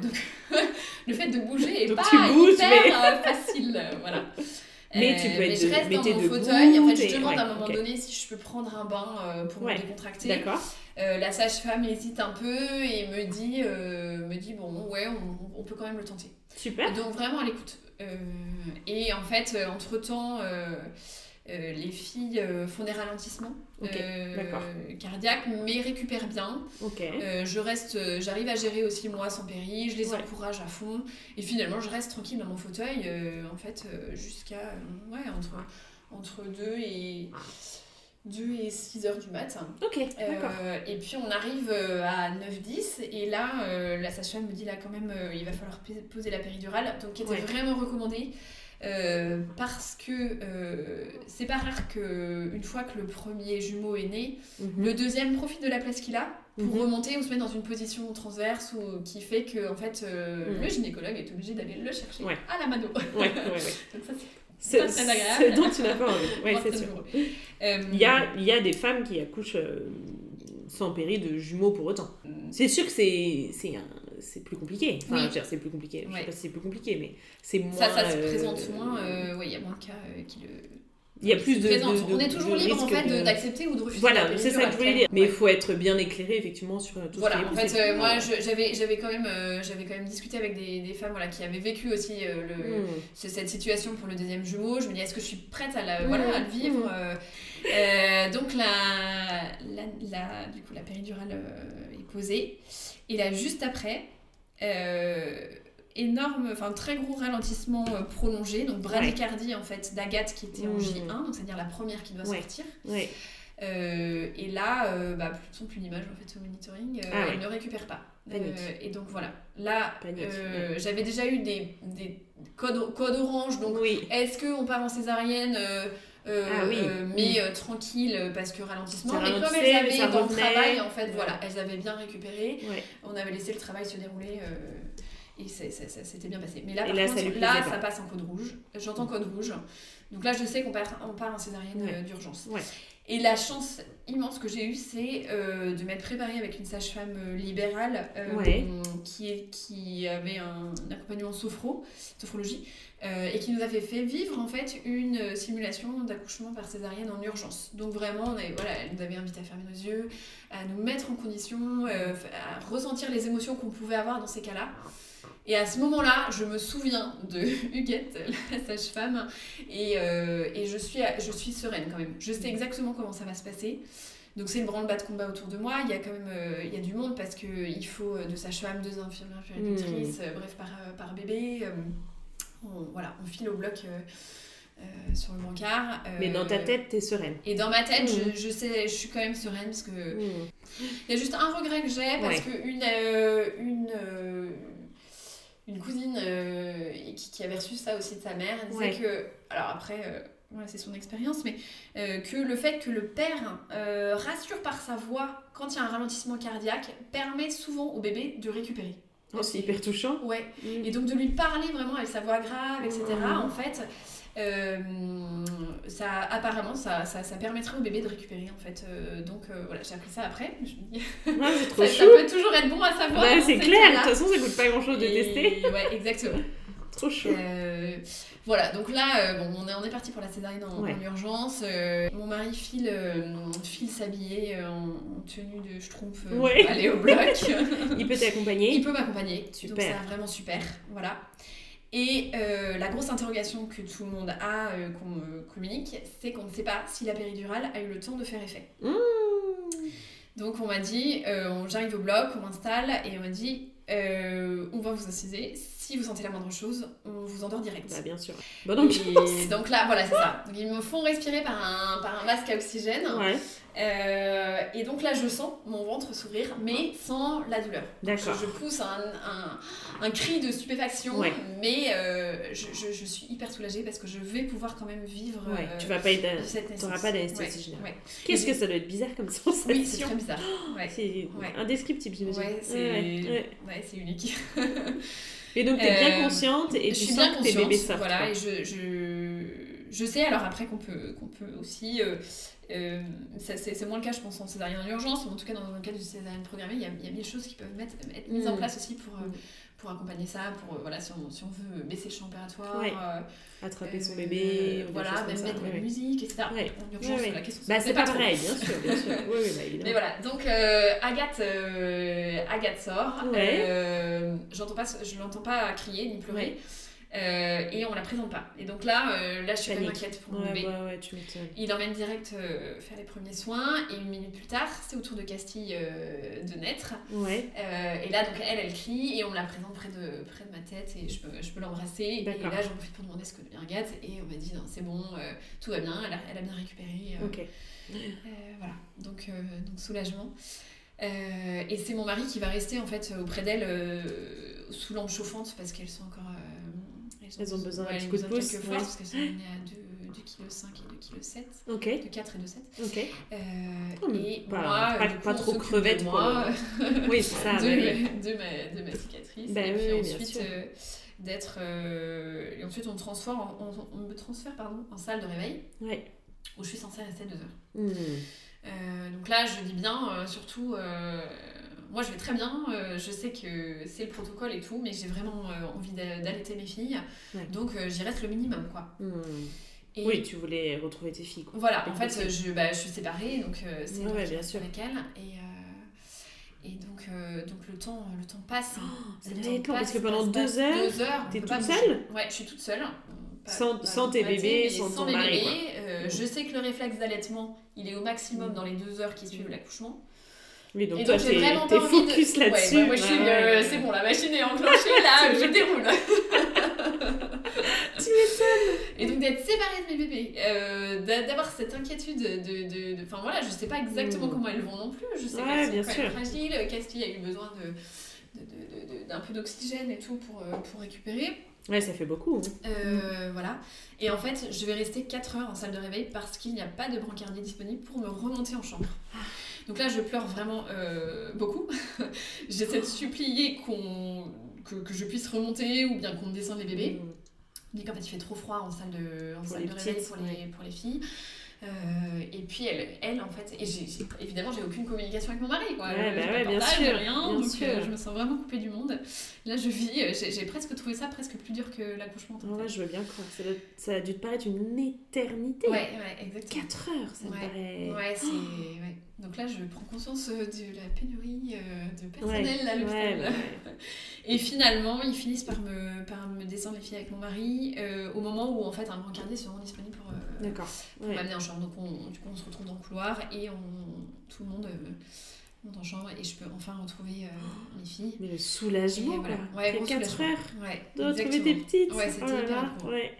S2: donc *laughs* le fait de bouger est pas hyper facile voilà *laughs*
S3: mais tu peux être
S2: je reste dans mon fauteuil. En fait, je demande à un moment donné si je peux prendre un bain pour me décontracter.
S3: D'accord.
S2: Euh, la sage-femme hésite un peu et me dit, euh, me dit bon, ouais, on, on, peut quand même le tenter.
S3: Super.
S2: Donc vraiment à l'écoute. Euh, et en fait, entre-temps, les filles font des ralentissements cardiaques, mais récupèrent bien. je reste, j'arrive à gérer aussi moi sans péri, je les encourage à fond. Et finalement, je reste tranquille dans mon fauteuil, en fait, jusqu'à ouais, entre, entre deux et... 2 et 6 heures du matin.
S3: Ok, d'accord.
S2: Euh, et puis on arrive euh, à 9-10 et là, euh, la sage-femme me dit là quand même, il va falloir poser la péridurale, donc qui était vraiment recommandé. parce que c'est pas rare qu'une fois que le premier jumeau est né, mhm. le deuxième profite de la place qu'il a pour mhm. remonter ou se mettre dans une position transverse ou qui fait que en fait mhm. le gynécologue est obligé d'aller le chercher à la mano.
S3: Ouais, *laughs* donc ça c'est c'est ce dont tu n'as pas envie. *laughs* Ouais, c'est sûr. Euh, il, y a, il y a des femmes qui accouchent euh, sans péri de jumeaux pour autant. C'est sûr que c'est c'est plus compliqué. Enfin, oui. c'est plus compliqué. Je sais pas si c'est plus compliqué, mais c'est moins.
S2: Ça, ça se présente moins. oui, il y a moins de cas qui le
S3: il y a plus de,
S2: On est toujours libre en fait d'accepter ou de refuser.
S3: Voilà, c'est ça que je voulais dire. Mais il faut être bien éclairé effectivement sur tout
S2: voilà,
S3: ce
S2: qui est en fait, euh, moi j'avais j'avais quand même euh, j'avais quand même discuté avec des, des femmes voilà qui avaient vécu aussi euh, le, hmm. cette situation pour le deuxième jumeau. Je me dis est-ce que je suis prête à la, voilà, à le vivre. Hmm. donc la, la, la, du coup la péridurale est posée et là juste après énorme, enfin très gros ralentissement euh, prolongé, donc bradycardie en fait d'Agathe qui était en J1, mmh. donc c'est-à-dire la première qui doit sortir. Euh, et là, euh, bah, plus son, plus d'image en fait au monitoring, ah elle ne récupère pas. et donc voilà, là, j'avais déjà eu des, des codes, codes orange, donc est-ce qu'on part en césarienne ah mais tranquille parce que ralentissement. Mais comme elles avaient dans le travail, en fait, voilà, elles avaient bien récupéré. On avait laissé le travail se dérouler Et ça, s'était bien passé. Mais là, par là, contre, là ça passe en code rouge. J'entends code rouge. Donc là, je sais qu'on part, on part en césarienne d'urgence. Et la chance immense que j'ai eue, c'est euh, de m'être préparée avec une sage-femme euh, libérale euh, qui, est, qui avait un, accompagnement sophro, sophrologie, et qui nous avait fait vivre en fait une simulation d'accouchement par césarienne en urgence. Donc vraiment, on avait, voilà, elle nous avait invité à fermer nos yeux, à nous mettre en condition, à ressentir les émotions qu'on pouvait avoir dans ces cas-là. Et à ce moment-là, je me souviens de *laughs* Huguette, la sage-femme, et, euh, et, je, suis, je suis sereine quand même. Je sais exactement comment ça va se passer. Donc c'est le branle-bas de combat autour de moi. Il y a quand même euh, il y a du monde parce qu'il faut deux sages-femmes, deux infirmières puéricultrices, mmh. bref, par, par bébé. On, voilà, on file au bloc. sur le brancard.
S3: Mais dans ta tête, t'es sereine.
S2: Et dans ma tête, je, mmh. je, sais, je suis quand même sereine parce que. Mmh. Il y a juste un regret que j'ai parce que une, une, une cousine euh, qui, qui, avait reçu ça aussi de sa mère. Elle disait que, alors après, euh, voilà, c'est son expérience, mais euh, que le fait que le père rassure par sa voix quand il y a un ralentissement cardiaque permet souvent au bébé de récupérer.
S3: Oh, c'est hyper touchant.
S2: Ouais. Mm. Et donc de lui parler vraiment avec sa voix grave, etc. Mm. En fait, euh, ça, apparemment, ça, ça, ça, permettrait au bébé de récupérer en fait. Euh, donc euh, voilà, j'ai appris ça après. Je me dis, *laughs*
S3: trop
S2: ça, peut toujours être bon à savoir.
S3: Bah, c'est clair, de toute façon, ça coûte pas grand chose de tester.
S2: Ouais, exactement. *laughs*
S3: trop chaud.
S2: voilà, donc là, bon, on est, on est parti pour la césarienne en, urgence. mon mari file, file s'habiller en, tenue de schtroumpf pour aller au bloc. *laughs*
S3: Il peut t'accompagner
S2: Il peut m'accompagner. Super. Donc c'est vraiment super. Voilà. Et euh, la grosse interrogation que tout le monde a, euh, qu'on me communique, c'est qu'on ne sait pas si la péridurale a eu le temps de faire effet. Mmh. Donc on m'a dit, euh, j'arrive au bloc, on m'installe et on m'a dit, on va vous inciser. Si vous sentez la moindre chose, on vous endort direct.
S3: Bah, bien sûr.
S2: Bonne ambiance. donc là, voilà, c'est ça. Donc, ils me font respirer par un, par un masque à oxygène. Ouais. Euh, et donc là, je sens mon ventre s'ouvrir, mais sans la douleur. D'accord. Je, pousse un, un, un, cri de stupéfaction, mais euh, je, je, je, suis hyper soulagée parce que je vais pouvoir quand même vivre
S3: ouais. tu vas pas être, n'auras pas d'anesthésie générale. Qu'est-ce que ça doit être bizarre comme sensation
S2: Oui, c'est très bizarre.
S3: C'est indescriptible, j'imagine.
S2: Ouais, c'est unique. *laughs*
S3: et donc, tu es bien euh, consciente et tu sens que tes bébés sortent.
S2: Voilà, et je, je, je sais alors après qu'on peut, qu'on peut aussi euh, c'est moins le cas, je pense, en césarienne en urgence, mais en tout cas, dans le cas du césarienne programmée, il y a, il y a mille choses qui peuvent mettre, être mises en mm. place aussi pour, euh, mm. pour accompagner ça, pour, euh, voilà, si on, si on veut baisser le champ opératoire.
S3: Attraper son bébé.
S2: voilà, même mettre de la musique, etc. En urgence, question
S3: bah, c'est pas, pareil, bien sûr, bien sûr. *laughs* oui, oui, bah,
S2: évidemment. Mais voilà, donc Agathe, Agathe sort. J'entends pas, je l'entends pas crier ni pleurer. Euh, et on la présente pas. Et donc là, euh, là je suis inquiète pour mon bébé.
S3: Ouais, ouais, tu
S2: il emmène direct euh, faire les premiers soins et une minute plus tard, c'est au tour de Castille de naître. Et là, donc elle, elle crie et on me la présente près de, près de ma tête et je peux, je peux l'embrasser. Et là, j'en profite pour demander ce que devient Agathe et on m'a dit non, c'est bon, tout va bien, elle a, elle a bien récupéré. voilà, donc, donc soulagement. et c'est mon mari qui va rester en fait auprès d'elle sous lampe chauffante parce qu'elles sont encore
S3: elles ont besoin d'un petit coup de pouce.
S2: Fois, parce qu'elles sont nées à 2,5 kg et 2,7 kg. Ok. De 4 et 2,7 Ok. Euh, oh, et
S3: pas, moi, pas, pas trop crevette
S2: moi.
S3: oui, c'est ça. *laughs*
S2: De, de, ma, de ma cicatrice. Ben, et puis ensuite, euh, d'être. Euh, et ensuite, on, transforme, on, on, me transfère pardon, en salle de réveil. Ouais. Où je suis censée rester 2 heures. Mmh. Euh, donc là, je dis bien, euh, surtout, euh, moi je vais très bien, je sais que c'est le protocole et tout, mais j'ai vraiment envie d'allaiter mes filles, donc j'y reste le minimum, quoi.
S3: Hmm. Et oui, tu voulais retrouver tes filles. Quoi.
S2: Voilà, en fait, je, bah, je suis séparée, donc c'est ouais, bien sûr. avec elles. Et, et donc, donc le, temps, le temps passe.
S3: Oh, le temps passe, parce que pendant deux heures, deux heures t'es toute seule?
S2: Ouais, je suis toute seule
S3: sans, tes bébés, sans, ton mari.
S2: Euh, je sais que le réflexe d'allaitement, il est au maximum dans les deux heures qui suivent l'accouchement.
S3: Oui, donc, toi, t'es focus là-dessus.
S2: Ouais, moi, je suis, euh, c'est bon, la machine est enclenchée, là, *laughs* je déroule.
S3: tu m'étonnes.
S2: Et donc, d'être séparée de mes bébés, euh, d'avoir cette inquiétude de. Enfin, de, voilà, je sais pas exactement hmm. comment elles vont non plus. Je sais qu'elles sont fragiles, qu'est-ce qu'il y a eu besoin de, d'un peu d'oxygène et tout pour, pour récupérer.
S3: Ouais, ça fait beaucoup.
S2: Hein. Euh, voilà. Et en fait, je vais rester 4 heures en salle de réveil parce qu'il n'y a pas de brancardier disponible pour me remonter en chambre. Donc là, je pleure vraiment euh, beaucoup. *laughs* J'essaie de supplier qu'on que, je puisse remonter ou bien qu'on me descende les bébés. Mmh. dit qu'en fait il fait trop froid en salle de, en salle de réveil pour les, pour les filles. Euh, et puis elle, elle en fait, et j'ai, évidemment j'ai aucune communication avec mon mari, quoi.
S3: Ouais, bah ouais, bien sûr,
S2: rien, donc euh, je me sens vraiment coupée du monde. Là je vis, euh, j'ai, presque trouvé ça presque plus dur que l'accouchement.
S3: Ouais, je veux bien croire. Ça, ça a dû te paraître une éternité.
S2: Ouais, ouais, exactement.
S3: 4 heures, ça me paraît.
S2: Ouais, c'est. *gasps* Ouais. Donc là, je prends conscience de la pénurie de personnel à l'hôpital. *laughs* Et finalement, ils finissent par me, par me descendre les filles avec mon mari au moment où en fait un brancardier se rend disponible pour,
S3: D'accord.
S2: pour m'amener en chambre. Donc on, du coup, on se retrouve dans le couloir et on, tout le monde euh, monte en chambre et je peux enfin retrouver euh, *gasps* mes filles.
S3: Mais le soulagement,
S2: voilà.
S3: quoi. Ouais, 4 heures
S2: ouais,
S3: de retrouver tes petites.
S2: Ouais, c'était oh hyper ouais.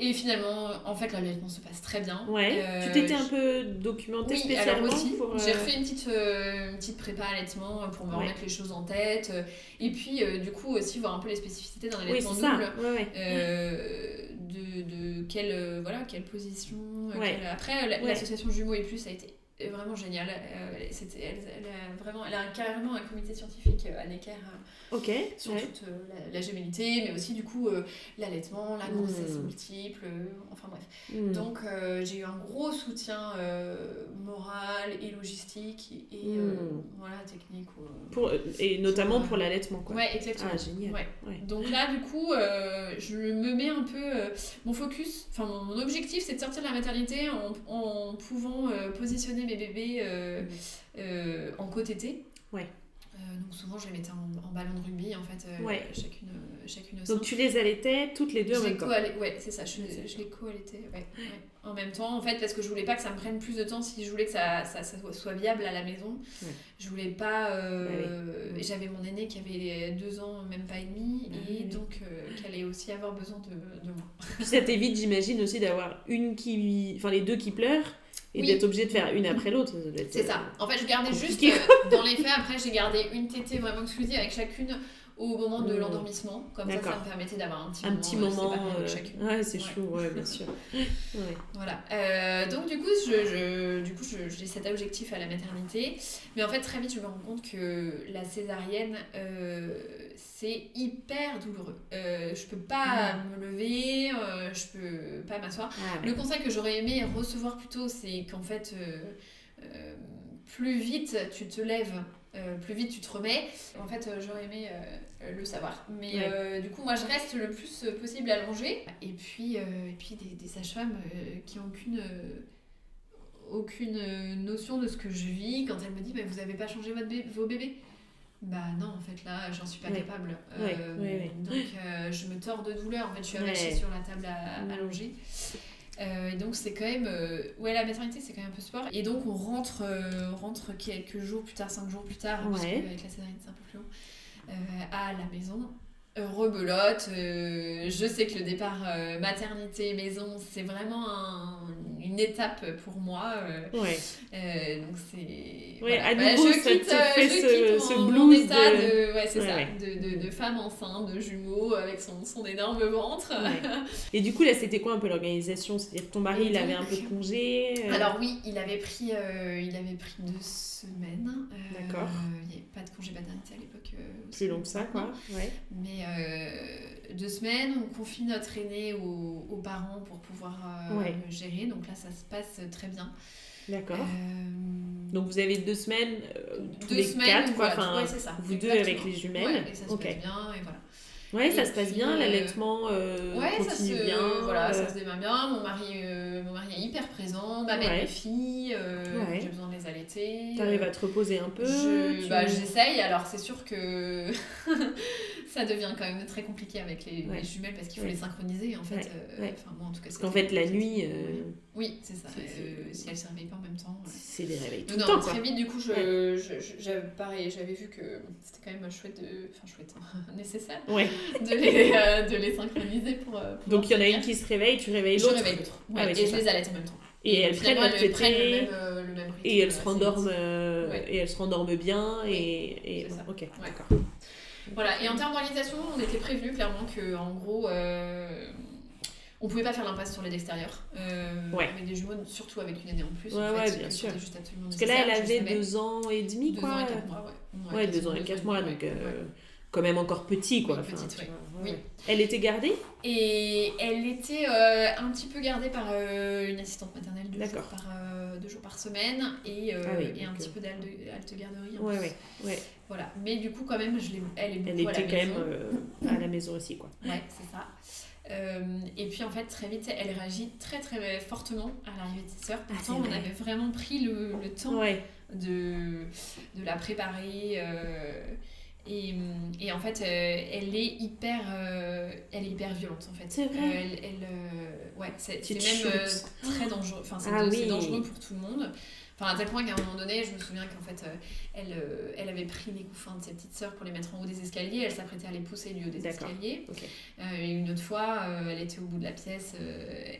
S2: Et finalement, en fait, l'allaitement se passe très bien.
S3: Ouais. Euh, tu t'étais un peu documentée oui, spécialement alors aussi,
S2: pour, J'ai refait une petite, une petite prépa allaitement pour me remettre les choses en tête. Et puis, du coup, aussi voir un peu les spécificités d'un allaitement
S3: oui,
S2: double.
S3: Ouais,
S2: de, de quelle, voilà, quelle position. Après, l'association Jumeaux et Plus a été vraiment géniale. elle, elle, a vraiment, elle a carrément un comité scientifique à Necker
S3: Ok.
S2: Sur toute euh, la, gémellité, mais aussi du coup euh, l'allaitement, la grossesse hmm. multiple, euh, enfin bref. Hmm. Donc j'ai eu un gros soutien moral et logistique et, hmm. voilà, technique.
S3: Pour, et notamment pour, l'allaitement, quoi.
S2: Ouais, exactement.
S3: Ah, génial.
S2: Ouais. Donc là, du coup, je me mets un peu. mon focus, enfin mon, objectif, c'est de sortir de la maternité en, en pouvant positionner mes bébés en côté.
S3: Ouais.
S2: Euh, donc souvent, je les mettais en, ballon de rugby, en fait, euh, chacune, euh, chacune
S3: Donc tu les allaitais toutes les deux en même temps.
S2: Ouais, c'est ça, je, je les co-allaitais ouais, en même temps, en fait, parce que je voulais pas que ça me prenne plus de temps si je voulais que ça, ça, ça soit viable à la maison. Je voulais pas... Bah j'avais mon aîné qui avait deux ans, même pas et demi, bah et donc qu'elle allait aussi avoir besoin de, de moi.
S3: ça t'évite, j'imagine, aussi d'avoir une qui... Enfin, les deux qui pleurent et d'être obligé de faire une après l'autre.
S2: C'est ça. En fait, je gardais juste, euh, dans les faits, après, j'ai gardé une tétée vraiment exclusive avec chacune au moment de mmh. l'endormissement. Comme ça, ça me permettait d'avoir un petit
S3: un
S2: moment.
S3: Petit moment
S2: euh.
S3: Ouais, c'est chou, ouais, bien sûr. *laughs*
S2: Voilà. Euh, donc, du coup, je, je du coup, j'ai cet objectif à la maternité. Mais en fait, très vite, je me rends compte que la césarienne, euh, c'est hyper douloureux. Euh, je peux pas me lever, je peux pas m'asseoir. Ah, Le conseil que j'aurais aimé recevoir plutôt, c'est qu'en fait, plus vite tu te lèves euh, plus vite tu te remets. En fait, euh, j'aurais aimé euh, le savoir. Mais du coup, moi, je reste le plus possible allongée. Et puis, et puis des, des sages-femmes qui n'ont aucune, aucune notion de ce que je vis quand elle me dit Vous n'avez pas changé votre vos bébés? Bah non, en fait là, j'en suis pas capable. donc je me tords de douleur. En fait, je suis allongée sur la table allongée. Euh, et donc c'est quand même... Euh, ouais, la maternité c'est quand même un peu sport. Et donc on rentre, euh, rentre quelques jours plus tard, cinq jours plus tard, parce qu'avec la césarienne c'est un peu plus long, à la maison rebelote. Euh, je sais que le départ euh, maternité-maison, c'est vraiment une étape pour moi.
S3: Euh, ouais.
S2: donc c'est.
S3: Ouais, à bah, je quitte, fait ce, ce blues
S2: état de, ouais, c'est ça, De, de, de, femme enceinte, de jumeaux avec son, son énorme ventre. *laughs*
S3: Et du coup, là, c'était quoi un peu l'organisation? C'est-à-dire ton mari, il avait un peu de congé
S2: Alors oui, il avait pris, il avait pris deux semaines.
S3: D'accord.
S2: Il n'y avait pas de congé maternité à l'époque.
S3: Plus long que ça, quoi. Ouais.
S2: Mais euh, deux semaines, on confie notre aîné aux, parents pour pouvoir euh, gérer. Donc là, ça se passe très bien.
S3: D'accord. Euh, Donc vous avez deux semaines, tous les quatre, quoi. Enfin, vous deux avec les jumelles.
S2: et ça se passe bien, et voilà.
S3: Ouais, ça se passe bien, l'allaitement
S2: ouais,
S3: ça
S2: se,
S3: bien.
S2: Voilà, ça se démarre bien. Mon mari, mon mari est hyper présent, ma mère, mes filles, j'ai besoin de les allaiter.
S3: T'arrives à te reposer un peu
S2: bah, J'essaye, alors c'est sûr que *laughs* *laughs* ça devient quand même très compliqué avec les, jumelles parce qu'il faut les synchroniser en fait. Euh, enfin, moi, en tout cas,
S3: parce qu'en fait, la nuit. Euh,
S2: oui, c'est ça. Euh, si elles ne se réveillent pas en même temps.
S3: C'est des réveils tout
S2: le
S3: temps.
S2: Très vite, du coup, je, je, pareil, j'avais vu que c'était quand même chouette, de, enfin chouette, *laughs* nécessaire de, les, de les synchroniser pour.
S3: Donc il y en a une qui se réveille, tu réveilles l'autre.
S2: Je réveille l'autre. Ah et je les allaite en même temps.
S3: Et, elles prennent
S2: le même, le même
S3: et elles se rendorment et elles se rendorment bien et, et... ok d'accord
S2: voilà, et en termes d'organisation, on était prévenu clairement que en gros, euh, on pouvait pas faire l'impasse sur l'aide extérieure. Euh,
S3: ouais.
S2: Avec des jumeaux, surtout avec une année en plus.
S3: Ouais,
S2: en fait,
S3: ouais, bien sûr.
S2: Juste
S3: Parce que là, elle avait deux ans et demi,
S2: deux
S3: quoi.
S2: Ans et quatre mois, ouais.
S3: Ouais, deux ans et quatre mois, donc. Euh, quand même encore petit, quoi.
S2: petite, oui.
S3: Elle était gardée?
S2: Et elle était euh, un petit peu gardée par euh, une assistante maternelle deux par, euh, deux jours par semaine et, ah et un petit peu d'alte garderie.
S3: Ouais, ouais.
S2: Voilà. Mais du coup, quand même, je elle est beaucoup
S3: Elle était quand même à la maison aussi, quoi.
S2: Ouais, c'est ça. et puis en fait, très vite, elle réagit très très fortement à l'arrivée de ses sœurs. Ah, Pourtant, on avait vraiment pris le, le temps de, de la préparer. Et, et, en fait, euh, elle est hyper, euh, elle est hyper violente en fait.
S3: C'est vrai.
S2: Euh, elle, elle ouais, c'est même très dangereux. Enfin, c'est ah dangereux pour tout le monde. Enfin, à tel point qu'à un moment donné, je me souviens qu'en fait, elle, elle avait pris les couffins de ses petites sœurs pour les mettre en haut des escaliers. Elle s'apprêtait à les pousser du haut des escaliers. et une autre fois, elle était au bout de la pièce.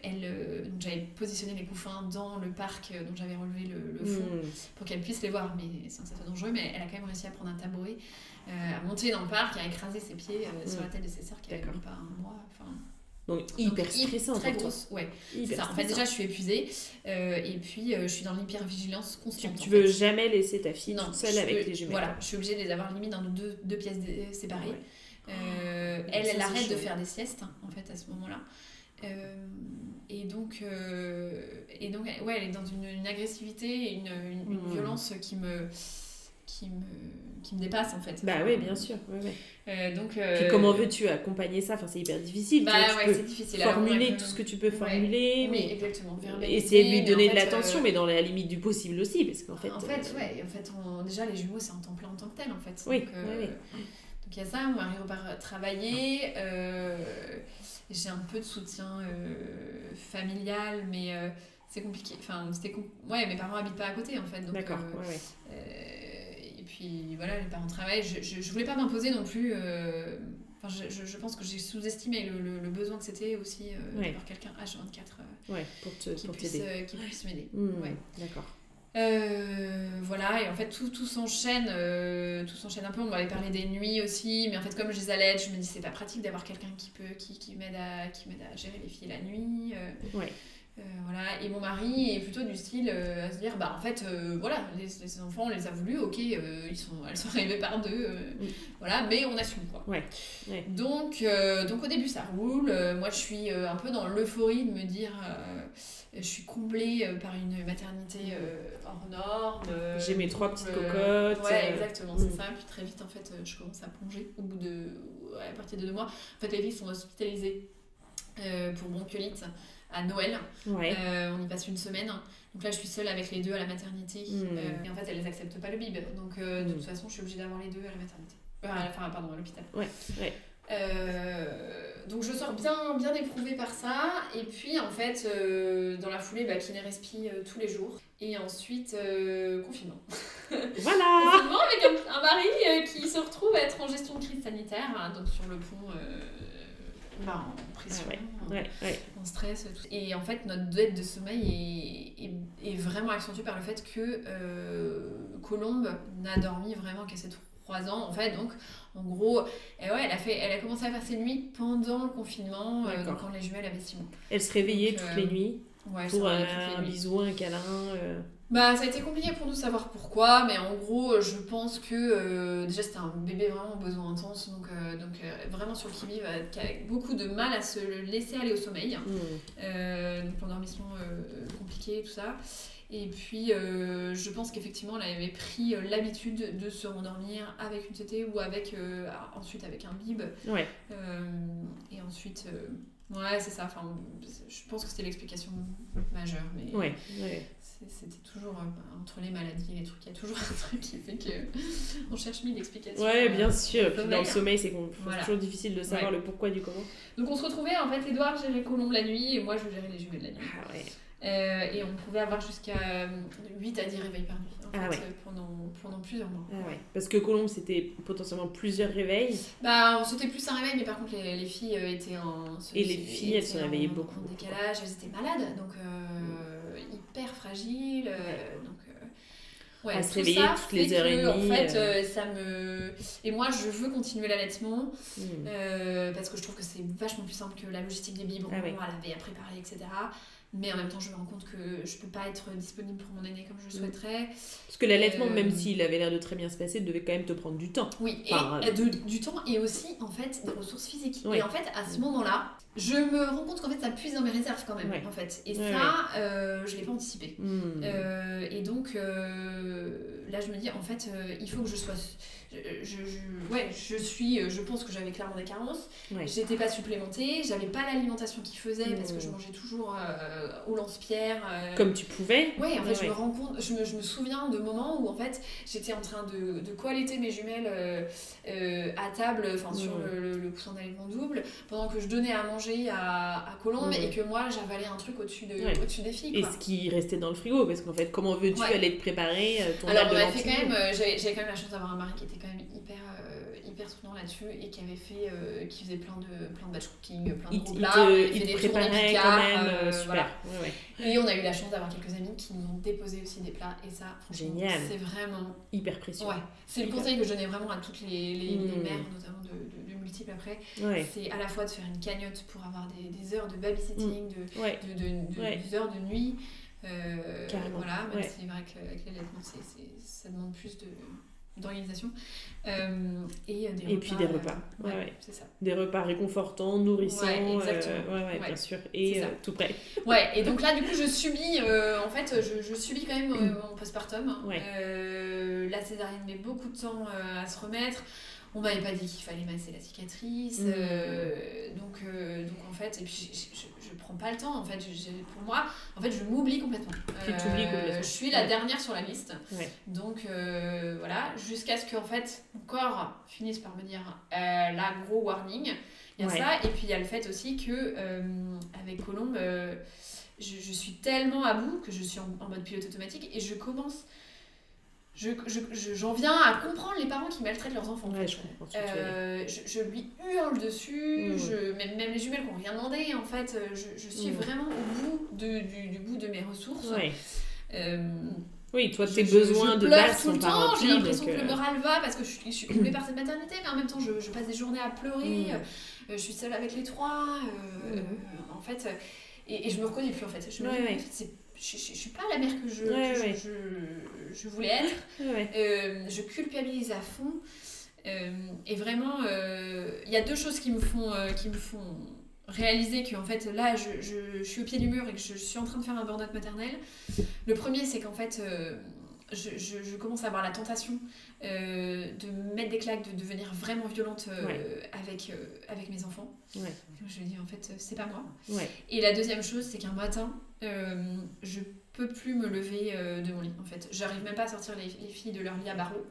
S2: elle, j'avais positionné les couffins dans le parc dont j'avais relevé le, fond hmm. pour qu'elle puisse les voir. Mais sans que ça soit dangereux, mais elle a quand même réussi à prendre un tabouret euh, à monter dans le parc, à écraser ses pieds euh, sur la tête de ses sœurs qui avaient pas un mois.
S3: Donc hyper stressant.
S2: Très grosse, ouais. ça. En fait, déjà, je suis épuisée. Euh, et puis, je suis dans l'hypervigilance constante.
S3: Tu, veux jamais laisser ta fille toute seule avec les jumelles.
S2: Voilà, je suis obligée de les avoir limite dans deux, deux pièces séparées. elle, elle arrête de faire des siestes, en fait, à ce moment-là. et donc, et donc, ouais, elle est dans une, agressivité, une, une, une mmh. violence qui me qui me, qui me dépasse en fait.
S3: Bah oui, bien sûr.
S2: Euh, donc,
S3: euh, comment veux-tu accompagner ça? Enfin, C'est hyper difficile.
S2: Bah ouais, c'est difficile.
S3: Formuler tout ce que tu peux formuler.
S2: mais exactement.
S3: Essayer de lui donner de l'attention, euh, mais dans la limite du possible aussi. Parce qu'en fait.
S2: En fait, ouais. En fait déjà, les jumeaux, c'est en temps plein en tant que tel en fait.
S3: Oui.
S2: Donc, donc il y a ça. Mon mari repart travailler. J'ai un peu de soutien familial, mais c'est compliqué. Enfin, c'était ouais, mes parents habitent pas à côté en fait.
S3: D'accord.
S2: et puis voilà, les parents travaillent. Je, je, je voulais pas m'imposer non plus. Euh, enfin, je, je, pense que j'ai sous-estimé le, le, besoin que c'était aussi euh, d'avoir quelqu'un H24
S3: euh, ouais, pour te,
S2: qui,
S3: pour
S2: puisse, qui puisse m'aider.
S3: Mmh, ouais. D'accord.
S2: voilà, et en fait tout, tout s'enchaîne, tout s'enchaîne un peu. On m'avait parlé des nuits aussi, mais en fait comme je les allais, je me dis c'est pas pratique d'avoir quelqu'un qui peut, qui, qui m'aide à, qui m'aide à gérer les filles la nuit.
S3: ouais.
S2: Euh, voilà. Et mon mari est plutôt du style euh, à se dire bah en fait euh, voilà les, enfants on les a voulu ok ils sont elles sont arrivées par deux voilà mais on assume quoi
S3: ouais.
S2: donc donc au début ça roule moi je suis un peu dans l'euphorie de me dire je suis comblée par une maternité hors norme
S3: j'ai mes trois petites cocottes
S2: ouais exactement c'est mm. ça puis très vite en fait je commence à plonger au bout de à partir de deux mois en fait les filles sont hospitalisées pour bronchiolite à Noël. Euh, on y passe une semaine. Donc là, je suis seule avec les deux à la maternité. Hmm. Euh, et en fait, elles n'acceptent pas le bib. Donc euh, de hmm. toute façon, je suis obligée d'avoir les deux à la maternité. enfin, pardon, à l'hôpital.
S3: Ouais. ouais.
S2: donc je sors bien, bien éprouvée par ça. Et puis en fait, dans la foulée, bah, kiné respi tous les jours. Et ensuite, confinement. *laughs*
S3: Voilà
S2: Confinement avec un, un mari qui se retrouve à être en gestion de crise sanitaire, hein, donc sur le pont bah, en pression, en, stress. Et en fait, notre dette de sommeil est, est, vraiment accentuée par le fait que euh, Colombe n'a dormi vraiment qu'à ses 3 ans. En fait, donc, en gros, et ouais, elle, a fait, elle a commencé à faire ses nuits pendant le confinement, euh, quand les jumelles avaient 6 mois.
S3: Elle se réveillait toutes les euh, nuits pour un bisou, un câlin
S2: bah, ça a été compliqué pour nous de savoir pourquoi, mais en gros, je pense que euh, déjà c'était un bébé vraiment besoin intense, donc, euh, donc euh, vraiment sur le qui-vive, qui a beaucoup de mal à se laisser aller au sommeil. Mmh. donc l'endormissement compliqué, tout ça. Et puis, je pense qu'effectivement, elle avait pris l'habitude de se rendormir avec une tétée ou avec, ensuite avec un bib.
S3: Ouais.
S2: et ensuite, ouais, c'est ça. Enfin, je pense que c'était l'explication majeure. Mais
S3: ouais, ouais
S2: c'était toujours euh, entre les maladies et les trucs, il y a toujours *laughs* un truc qui fait que on cherche mille explications.
S3: Ouais, bien sûr. dans le sommeil, c'est toujours difficile de savoir le pourquoi du comment.
S2: Donc on se retrouvait, en fait, Edouard gérait Colombe la nuit et moi je gérais les jumelles la nuit.
S3: Ah ouais.
S2: Euh, et on pouvait avoir jusqu'à 8 à 10 réveils par nuit en ah fait, euh, pendant, pendant plusieurs mois.
S3: Ah ouais. Parce que Colombe, c'était potentiellement plusieurs réveils.
S2: Bah, c'était plus un réveil, mais par contre, les, les filles étaient en.
S3: Et les filles, elles se réveillaient beaucoup.
S2: En décalage, elles étaient malades, donc hyper fragile. Euh, donc,
S3: euh, ouais, à se réveiller toutes les heures et demie.
S2: En fait, euh. ça me. Et moi, je veux continuer l'allaitement hmm. parce que je trouve que c'est vachement plus simple que la logistique des biberons ah à laver, à préparer, etc. mais en même temps, je me rends compte que je peux pas être disponible pour mon aîné comme je le mm. souhaiterais.
S3: Parce que l'allaitement, euh, même s'il avait l'air de très bien se passer, devait quand même te prendre du temps.
S2: Oui, et euh, du temps et aussi, en fait, des ressources physiques. Et en fait, à ce moment-là, je me rends compte qu'en fait, ça puise dans mes réserves quand même, en fait. Et ça, euh, je l'ai pas anticipé. Mm. et donc, là, je me dis, en fait, il faut que je sois je, ouais, je suis, euh, je pense que j'avais clairement des carences. J'étais pas supplémentée, j'avais pas l'alimentation qu'il faisait parce que je mmh. mangeais toujours euh, au lance-pierre.
S3: Euh. Comme tu pouvais.
S2: Ouais, en fait, je me rends compte, je me, je me, souviens de moments où en fait j'étais en train de, de mes jumelles à table, enfin sur mmh. le, le, coussin d'allaitement double, pendant que je donnais à manger à, à Colombe mmh. et que moi j'avalais un truc au-dessus de, au des filles.
S3: Et ce qui restait dans le frigo, parce qu'en fait, comment veux-tu aller te préparer
S2: ton Alors, on a fait quand même, j'avais quand même la chance d'avoir un mari qui était quand même hyper, euh, hyper soutenant là-dessus et qui avait fait, euh, qui faisait plein de, plein de batch cooking, plein de il, gros plats, il, il, fait des préparait quand même, euh, super. Voilà. Ouais, ouais. Et on a eu la chance d'avoir quelques amis qui nous ont déposé aussi des plats et ça,
S3: génial,
S2: c'est vraiment
S3: hyper précieux.
S2: Ouais, c'est le conseil que je donnais vraiment à toutes les, les, mmh. mères, notamment de, de, multiples après. C'est à la fois de faire une cagnotte pour avoir des, des heures de babysitting, mmh. de, de, des heures de nuit. Euh, voilà, c'est vrai qu'avec l'allaitement, ça demande plus de, d'organisation. Euh, et, des
S3: et puis des repas. Euh, ouais, c'est ça. Des repas réconfortants, nourrissants. Ouais, exactement. Euh, ouais, bien sûr. Et tout prêt.
S2: Ouais, et donc là, du coup, je subis, en fait, je, je, subis quand même mon postpartum. la césarienne met beaucoup de temps à se remettre. On m'avait pas dit qu'il fallait masser la cicatrice. Mmh. donc, donc, en fait, et puis je, je, prends pas le temps. En fait, pour moi, en fait, je m'oublie complètement. Tu complètement. Je suis la dernière sur la liste. Donc, voilà, jusqu'à ce que, en fait, mon corps finisse par me dire la gros warning. Il y a ça. Et puis, il y a le fait aussi que, avec Colombe, je, je, suis tellement à bout que je suis en, en mode pilote automatique et je commence j'en je, je, viens à comprendre les parents qui maltraitent leurs enfants.
S3: Ouais, je,
S2: euh, je, lui hurle dessus, mmh. je, même, même, les jumelles qui n'ont rien demandé, en fait, euh, je, suis mmh. vraiment au bout de, du, du, bout de mes ressources.
S3: Ouais. Euh, oui, toi, tes besoins de base
S2: tout le temps. J'ai l'impression que le moral va parce que je suis, je suis *clears throat* comblée par cette maternité, mais en même temps, je, passe des journées à pleurer. Mmh. je suis seule avec les trois. en fait, et, et, je me reconnais plus en fait. Je me dis, je, je, suis pas la mère que je, je, je, voulais être. *laughs* Euh, je culpabilise à fond. Euh, et vraiment, euh, il y a deux choses qui me font, qui me font réaliser que en fait là je, je, suis au pied du mur et que je, suis en train de faire un burn-out maternel. Le premier c'est qu'en fait je, je, commence à avoir la tentation de mettre des claques, de devenir vraiment violente avec, avec mes enfants. Je me dis en fait c'est pas moi. Et la deuxième chose c'est qu'un matin euh, je peux plus me lever euh, de mon lit en fait. J'arrive même pas à sortir les, filles de leur lit à barreaux.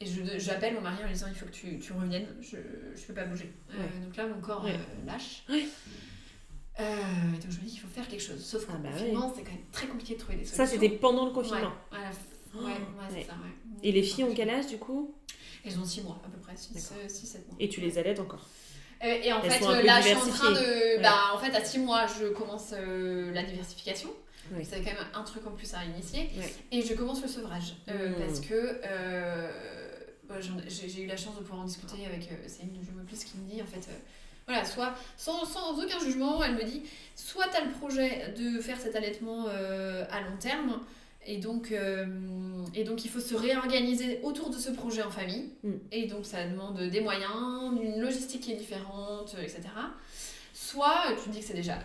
S2: Et j'appelle mon mari en lui disant il faut que tu, tu reviennes, je, je peux pas bouger. Euh, donc là mon corps lâche. donc je me dis qu'il faut faire quelque chose. Sauf qu'en ah bah confinement, c'est quand même très compliqué de trouver des solutions.
S3: Ça, c'était pendant le confinement.
S2: Ouais, ouais, c'est ça.
S3: Et les filles ont quel âge du coup?
S2: Elles ont 6 mois à peu près, 6-7 mois.
S3: Et tu les allaites encore?
S2: Euh, et en fait, euh, là, je suis en train de. Bah, en fait, à 6 mois, je commence euh, la diversification. C'est quand même un truc en plus à initier. Et je commence le sevrage. Mmh. Parce que bah, j'ai eu la chance de pouvoir en discuter avec Céline de Plus qui me dit en fait. voilà, soit sans, sans, aucun jugement, elle me dit soit tu as le projet de faire cet allaitement à long terme, et donc, euh, et donc, il faut se réorganiser autour de ce projet en famille. Mm. Et donc, ça demande des moyens, une logistique qui est différente, etc. Soit tu dis que c'est déjà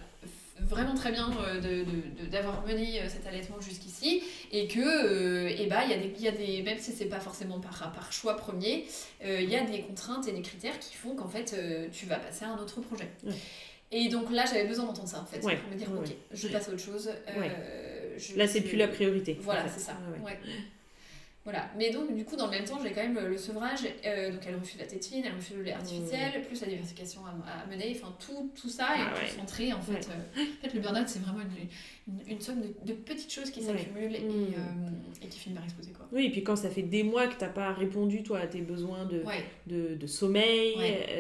S2: vraiment très bien euh, d'avoir mené euh, cet allaitement jusqu'ici et que et bah, y, a des, y a des même si c'est pas forcément par, par choix premier il y a des contraintes et des critères qui font qu'en fait tu vas passer à un autre projet et donc là j'avais besoin d'entendre ça en fait pour me dire ok je passe à autre chose
S3: Là, c'est plus la priorité.
S2: Voilà, c'est ça. Ouais. Voilà. Mais donc, du coup, dans le même temps, j'ai quand même le sevrage. Euh, donc, elle refuse la tétine, elle refuse le lait artificiel, mmh. plus la diversification à, mener. Enfin, tout, tout ça est ah, concentré. En fait, euh, en fait, le burn-out, c'est vraiment une, une, somme de, petites choses qui s'accumulent et, mmh. euh, et, qui finissent par exploser. Quoi.
S3: Oui, et puis quand ça fait des mois que tu n'as pas répondu, toi, à tes besoins de, de, de, sommeil,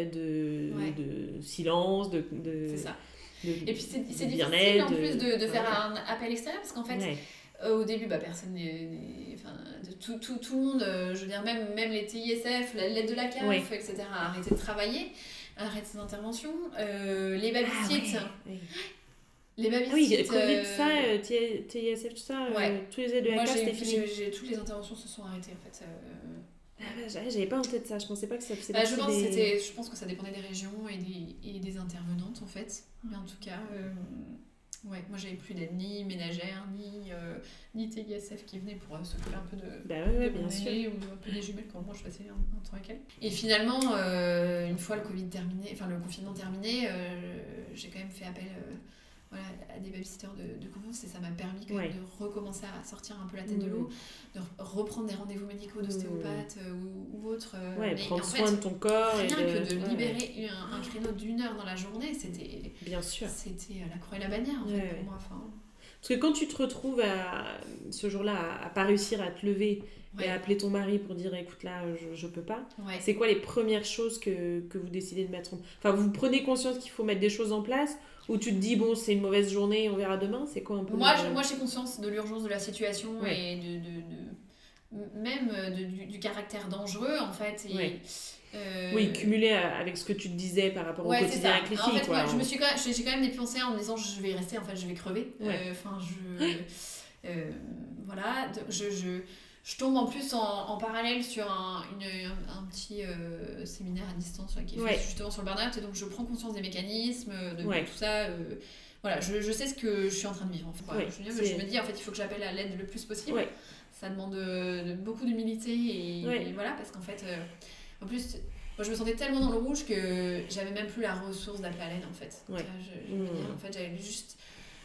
S3: de, de, silence, de.
S2: c'est ça. Et puis, c'est difficile en plus de, faire un appel extérieur parce qu'en fait euh, au début, bah, personne n'est. Enfin, tout, tout, tout, le monde, euh, je veux dire, même, même les TISF, l'aide de la CAF, etc., a arrêté de travailler, arrêté ses interventions. Euh, les babysites. Ah, Les
S3: Ah oui, Covid, ça, TISF, tout ça, tous les aides de la c'était
S2: fini. J'ai, toutes les interventions se sont arrêtées en fait.
S3: Ah j'avais pas en tête ça, je pensais pas que ça faisait
S2: bah, je, pense des... je pense que ça dépendait des régions et des, et des intervenantes en fait. Mais en tout cas, Ouais, moi j'avais plus d'aide ni ménagère, ni, euh, ni TISF qui venait pour euh, s'occuper un peu de,
S3: bah ouais, bien sûr.
S2: ou un peu des jumelles quand moi je passais un, un temps avec elle. Et finalement, euh, une fois le Covid terminé, enfin le confinement terminé, j'ai quand même fait appel voilà, à des babysitters de, de confiance et ça m'a permis quand même de recommencer à sortir un peu la tête de l'eau, mmh. de reprendre des rendez-vous médicaux d'ostéopathe mmh. ou, ou autre.
S3: Ouais, prendre soin de ton corps.
S2: Rien que de libérer un, un, créneau d'une heure dans la journée, c'était.
S3: Bien sûr.
S2: C'était la croix et la bannière en fait, pour moi. Enfin,
S3: parce que quand tu te retrouves à, ce jour-là à, à pas réussir à te lever et à appeler ton mari pour dire écoute là je, je peux pas, c'est quoi les premières choses que, que vous décidez de mettre en Enfin vous prenez conscience qu'il faut mettre des choses en place ou tu te dis, bon, c'est une mauvaise journée, on verra demain C'est quoi un peu
S2: Moi, moi j'ai conscience de l'urgence de la situation et de, de, de même euh, du, du, caractère dangereux, en fait. Et,
S3: euh... Oui, cumulé avec ce que tu te disais par rapport au quotidien avec les filles. En
S2: fait, quoi. je me suis quand même, j'ai quand même dépensé en me disant, je vais rester, en fait, je vais crever. Euh, enfin, je. *laughs* Euh, voilà, je, je je tombe en plus en, parallèle sur un, une, un, petit euh, séminaire à distance qui est fait justement sur le burn-out et donc je prends conscience des mécanismes, de, tout ça. Euh, voilà, je, je, sais ce que je suis en train de vivre. En fait. je, me dis en fait il faut que j'appelle à l'aide le plus possible. Ça demande de, beaucoup d'humilité et, voilà parce qu'en fait euh, en plus moi je me sentais tellement dans le rouge que j'avais même plus la ressource d'appeler à l'aide en fait. Je, mmh. en fait j'avais juste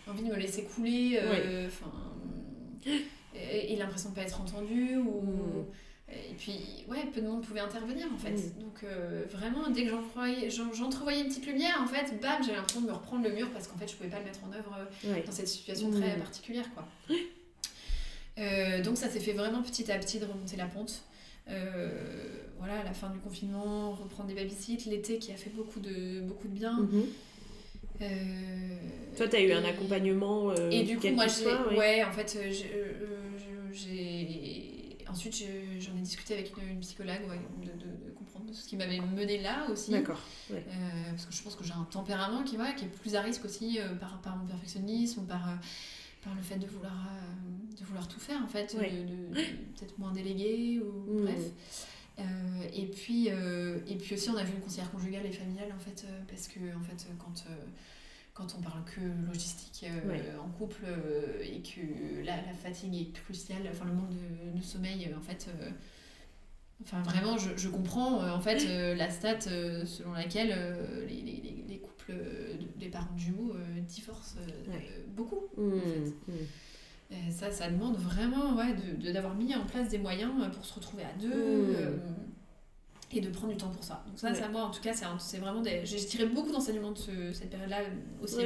S2: envie de me laisser couler. Enfin *gasps* et, l'impression de pas être entendu ou mm. et puis ouais peu de monde pouvait intervenir en fait mm. donc euh, vraiment dès que j'entrevoyais une petite lumière en fait bam j'avais l'impression de me reprendre le mur parce qu'en fait je pouvais pas le mettre en œuvre euh, dans cette situation très mm. particulière quoi *gasps* euh, donc ça s'est fait vraiment petit à petit de remonter la pente voilà à la fin du confinement reprendre des babysites l'été qui a fait beaucoup de beaucoup de bien mm-hmm.
S3: Euh, Toi, tu as eu un accompagnement
S2: euh, Et du coup, moi, j'ai. Ouais. en fait, euh, j'ai. Ensuite, j'en ai discuté avec une, psychologue de, de, comprendre ce qui m'avait mené là aussi.
S3: D'accord.
S2: parce que je pense que j'ai un tempérament qui, qui est plus à risque aussi par, par mon perfectionnisme par, par le fait de vouloir, de vouloir tout faire, en fait, de, peut-être moins déléguer ou mmh. bref. Et, puis, et puis aussi, on a vu une conseillère conjugale et familiale, en fait, parce que en fait, quand quand on parle que logistique euh, en couple euh, et que la, la, fatigue est cruciale, enfin le manque de, sommeil, en fait, euh, enfin vraiment, je, je comprends en fait la stat selon laquelle les, les, les, couples des parents de jumeaux divorcent beaucoup. en mmh, fait. Mmh. Ça, ça demande vraiment ouais, d'avoir de, mis en place des moyens pour se retrouver à deux. Mmh. et de prendre du temps pour ça. Donc ça, ça moi, en tout cas, c'est vraiment des... J'ai tiré beaucoup d'enseignements de cette période-là aussi.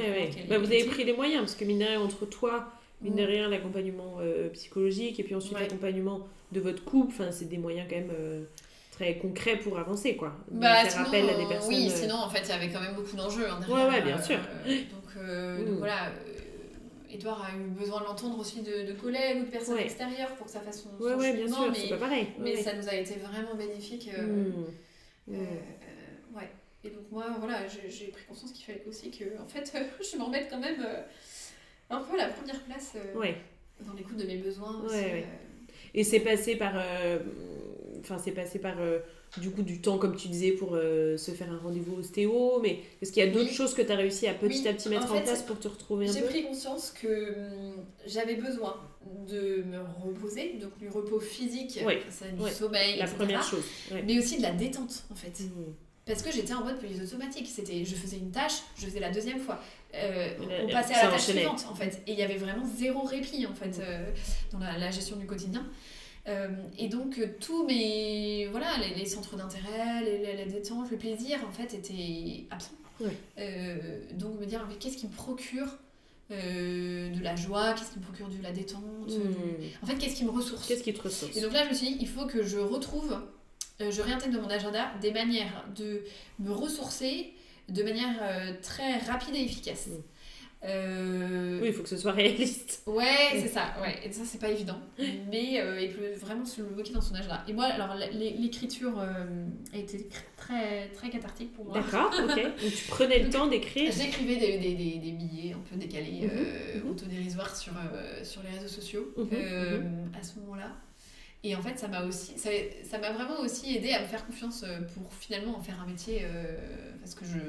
S3: Bah, vous avez pris les moyens, parce que mine de rien, entre toi, mine de rien, l'accompagnement euh, psychologique, et puis ensuite l'accompagnement de votre couple, c'est des moyens quand même... Euh, très concrets pour avancer quoi.
S2: Bah, appel à des personnes oui euh, sinon en fait il y avait quand même beaucoup d'enjeux hein,
S3: ouais ouais bien sûr.
S2: donc, donc, voilà Edouard a eu besoin de l'entendre aussi de, de, collègues ou de personnes extérieures pour que ça fasse son,
S3: ouais, ouais, bien sûr,
S2: mais,
S3: pas pareil.
S2: mais ça nous a été vraiment bénéfique. Euh, mmh. Euh, mmh. ouais. Et donc moi, voilà, j'ai pris conscience qu'il fallait aussi que, en fait, *laughs* je m'en mette quand même euh, un peu à la première place dans l'écoute de mes besoins. Aussi,
S3: Et c'est passé par, enfin, c'est passé par du coup du temps, comme tu disais, pour euh, se faire un rendez-vous ostéo, mais est-ce qu'il y a d'autres choses que tu as réussi à petit à petit mettre en, place pour te retrouver un peu
S2: J'ai pris conscience que hum, j'avais besoin de me reposer, donc du repos physique, ça, du sommeil,
S3: la première chose,
S2: mais aussi de la détente en fait. Mmh. Parce que j'étais en mode police automatique. C'était, je faisais une tâche, je faisais la deuxième fois. Euh, on passait à la tâche suivante, en fait. Et il y avait vraiment zéro répit, en fait, mmh. euh, dans la, la, gestion du quotidien. Euh, et donc, euh, tous mes. Voilà, les, centres d'intérêt, la détente, le plaisir, en fait, étaient absents. Euh, donc, me dire, mais qu'est-ce qui me procure de la joie, qu'est-ce qui me procure de la détente hmm. En fait, qu'est-ce qui me ressource?
S3: Qu'est-ce qui te ressource?
S2: Et donc là, je me suis dit, il faut que je retrouve, je réintègre dans mon agenda des manières de me ressourcer de manière très rapide et efficace. Hmm.
S3: Euh, oui, il faut que ce soit réaliste. *laughs*
S2: Ouais, c'est ça. Ouais. Et ça, c'est pas évident. Mais euh, il peut vraiment se le bloquer dans son âge-là. Et moi, alors, l'écriture euh, a été très, très cathartique pour moi.
S3: D'accord, ok. *laughs* Donc, tu prenais le temps d'écrire
S2: J'écrivais des, des, des, des, billets un peu décalés, mhm, mhm. autodérisoires sur, sur les réseaux sociaux mhm, à ce moment-là. Et en fait, ça m'a aussi, ça m'a vraiment aussi aidé à me faire confiance pour finalement en faire un métier, parce que je,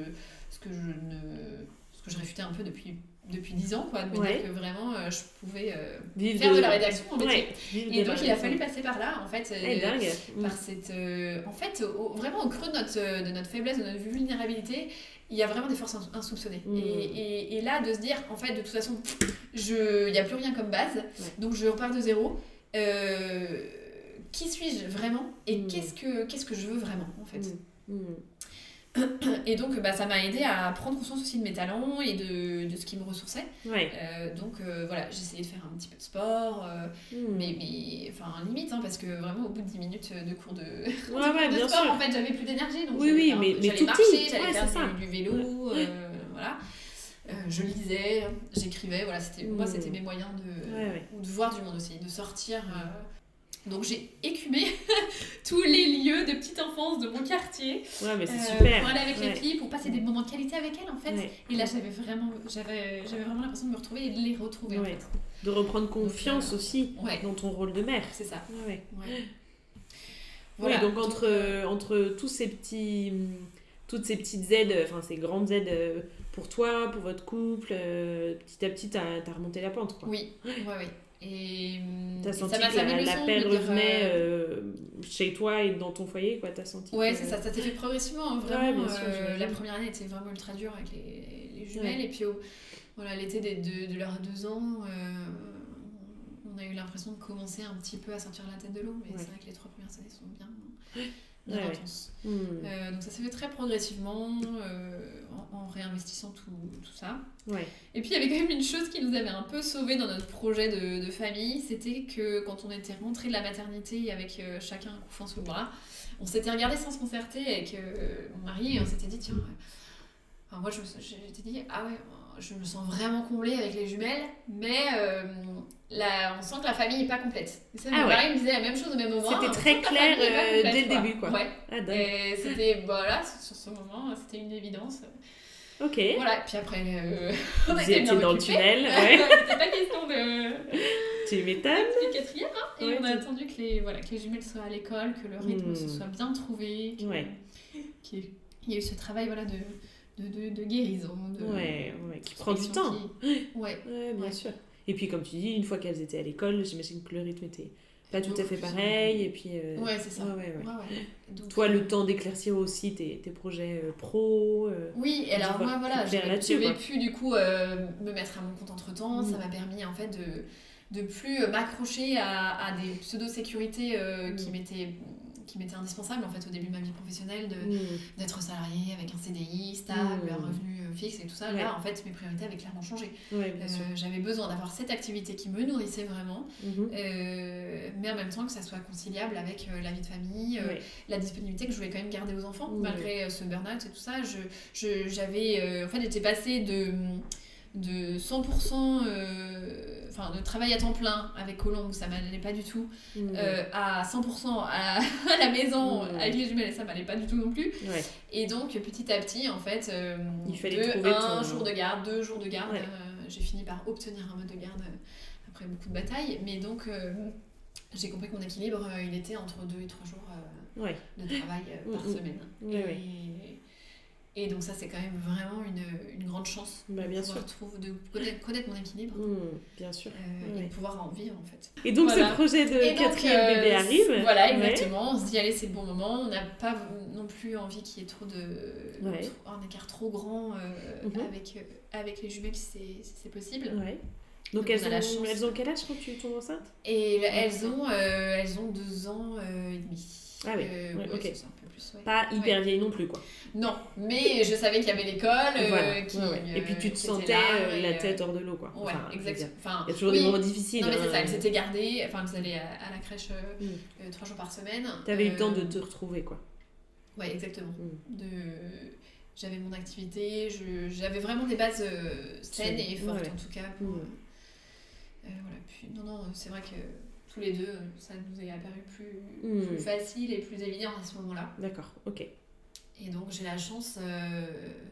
S2: ce que je ne que je réfutais un peu depuis depuis 10 ans, quoi, de me dire que vraiment euh, je pouvais euh, faire de... la rédaction en métier. et donc il a fallu passer par là, en fait,
S3: euh,
S2: par cette, en fait, vraiment au creux de notre, de notre faiblesse, de notre vulnérabilité, il y a vraiment des forces insoupçonnées. Mm. Et, et, là, de se dire, en fait, de toute façon, il n'y a plus rien comme base, donc je repars de zéro. qui suis-je vraiment et mm. qu'est-ce que qu'est-ce que je veux vraiment en fait? Mm. Et donc, bah, ça m'a aidé à prendre conscience aussi de mes talents et de, de ce qui me ressourçait. Euh, donc, euh, voilà, essayé de faire un petit peu de sport, euh, hmm. mais, mais enfin, limite, hein, parce que vraiment, au bout de 10 minutes de cours de, *laughs* de sport, en fait, j'avais plus d'énergie. Donc,
S3: oui, oui, mais, mais
S2: j'allais marcher, j'allais faire du, vélo, voilà. je lisais, j'écrivais, voilà, c'était, moi, c'était hmm. mes moyens de, de voir du monde aussi, de sortir. Donc j'ai écumé *laughs* tous les lieux de petite enfance de mon quartier.
S3: Ouais, mais c'est euh, super.
S2: Pour aller avec les filles, pour passer des moments de qualité avec elles en fait. Et là j'avais vraiment, j'avais, j'avais vraiment l'impression de me retrouver et de les retrouver en fait.
S3: De reprendre confiance euh, aussi dans ton rôle de mère.
S2: C'est ça.
S3: Ouais. Voilà. donc entre, euh, entre tous ces petits, toutes ces petites aides, enfin ces grandes aides pour toi, pour votre couple, petit à petit t'as as remonté la pente quoi.
S2: Oui, ouais, ouais. Et
S3: t'as senti ça que la, la paix revenait euh, euh, chez toi et dans ton foyer, quoi. T'as senti.
S2: Ouais, c'est ça. Ça s'est fait progressivement. Hein, vraiment. Euh, la première année était vraiment ultra dure avec les, les jumelles. Et puis, voilà, l'été de, de, de leurs deux ans, on a eu l'impression de commencer un petit peu à sortir la tête de l'eau. Mais c'est vrai que les trois premières années sont bien *gasps* bien intense. Hmm. Euh, donc ça s'est fait très progressivement euh, en, réinvestissant tout, tout ça.
S3: Ouais.
S2: Et puis il y avait quand même une chose qui nous avait un peu sauvé dans notre projet de, de famille, c'était que quand on était rentré de la maternité avec euh, chacun un couffin sous le bras, on s'était regardé sans se concerter avec mon mari et on s'était dit tiens, enfin, moi je j'étais dit ah ouais je me sens vraiment comblée avec les jumelles, mais euh, on sent que la famille n'est pas complète. Et ça, ah me disait la même chose au même moment.
S3: C'était très clair euh, dès le début, quoi.
S2: Ouais. Ah, et c'était, *laughs* voilà, sur ce moment, c'était une évidence.
S3: Ok.
S2: Voilà, puis après, euh, *laughs*
S3: on était dans le tunnel. *laughs*
S2: Ouais. C'était pas question de.
S3: Tu m'étonnes.
S2: C'était quatrième, hein, et on a attendu que les, voilà, que les jumelles soient à l'école, que le rythme se hmm. soit bien trouvé, qu'il y ait eu ce travail voilà, de de, de, de guérison. De,
S3: ouais, ouais, qui prend du temps. *gasps*
S2: Ouais.
S3: ouais, bien sûr. Et puis, comme tu dis, une fois qu'elles étaient à l'école, j'imagine que le rythme était pas tout à fait pareil. Et puis,
S2: euh, ouais, c'est ça.
S3: Ouais, Donc, Toi, le euh, temps d'éclaircir aussi tes, tes projets euh, pro.
S2: oui, et alors moi, voilà, j'avais pu du coup me mettre à mon compte entre temps. Ça mm. m'a permis en fait de de plus m'accrocher à, à, des pseudo-sécurités qui mm. m'étaient qui m'était indispensable en fait au début de ma vie professionnelle de, mm. d'être salarié avec un CDI stable, un mm. revenu euh, fixe et tout ça. Là, en fait, mes priorités avaient clairement changé.
S3: Euh,
S2: j'avais besoin d'avoir cette activité qui me nourrissait vraiment, mm-hmm. euh, mais en même temps que ça soit conciliable avec la vie de famille, la disponibilité que je voulais quand même garder aux enfants malgré ce burn-out et tout ça. Je, je, j'avais en fait, j'étais passée de de 100% euh, enfin de travail à temps plein avec Colombe ça m'allait pas du tout. Mmh. euh, à 100% *laughs* à, la maison mmh. avec les jumelles ça m'allait pas du tout non plus. Et donc petit à petit en fait euh,
S3: il fallait
S2: de un jour de garde deux jours de garde j'ai fini par obtenir un mode de garde après beaucoup de batailles. Mais donc j'ai compris que mon équilibre il était entre deux et trois jours de travail par mmh, semaine. Et, et donc ça, c'est quand même vraiment une, une grande chance
S3: bah, bien de, sûr.
S2: Trouver, de connaître, mon équilibre.
S3: Mmh, bien sûr.
S2: Euh, Et de pouvoir en vivre, en fait.
S3: Et donc, ce projet de quatrième euh, bébé arrive.
S2: Voilà, exactement. On se dit, allez, c'est le bon moment. On n'a pas non plus envie qu'il y ait trop de... un écart trop grand euh, mmh. avec, avec les jumelles, si c'est possible.
S3: Ouais. Donc, elles, ont, elles ont quel âge quand tu tombes enceinte?
S2: Et elles ont, elles ont deux ans et demi.
S3: Ah oui, ok. Pas hyper vieille non plus, quoi.
S2: Non, mais je savais qu'il y avait l'école. Euh,
S3: et puis tu te sentais euh, la tête hors de l'eau, quoi.
S2: Ouais, exactement.
S3: il y a toujours des moments difficiles.
S2: Non, mais c'est ça, elle hein. s'était gardée, enfin, elle allait à, la crèche euh, mm. trois jours par semaine.
S3: T'avais eu le temps de te retrouver, quoi.
S2: Ouais, exactement. Mm. De j'avais mon activité, j'avais vraiment des bases saines et fortes en tout cas. Pour, mm. voilà. Puis, non, non, c'est vrai que tous les deux, ça nous est apparu plus, mm. plus facile et plus évident à ce moment-là.
S3: D'accord, ok.
S2: Et donc j'ai la chance euh,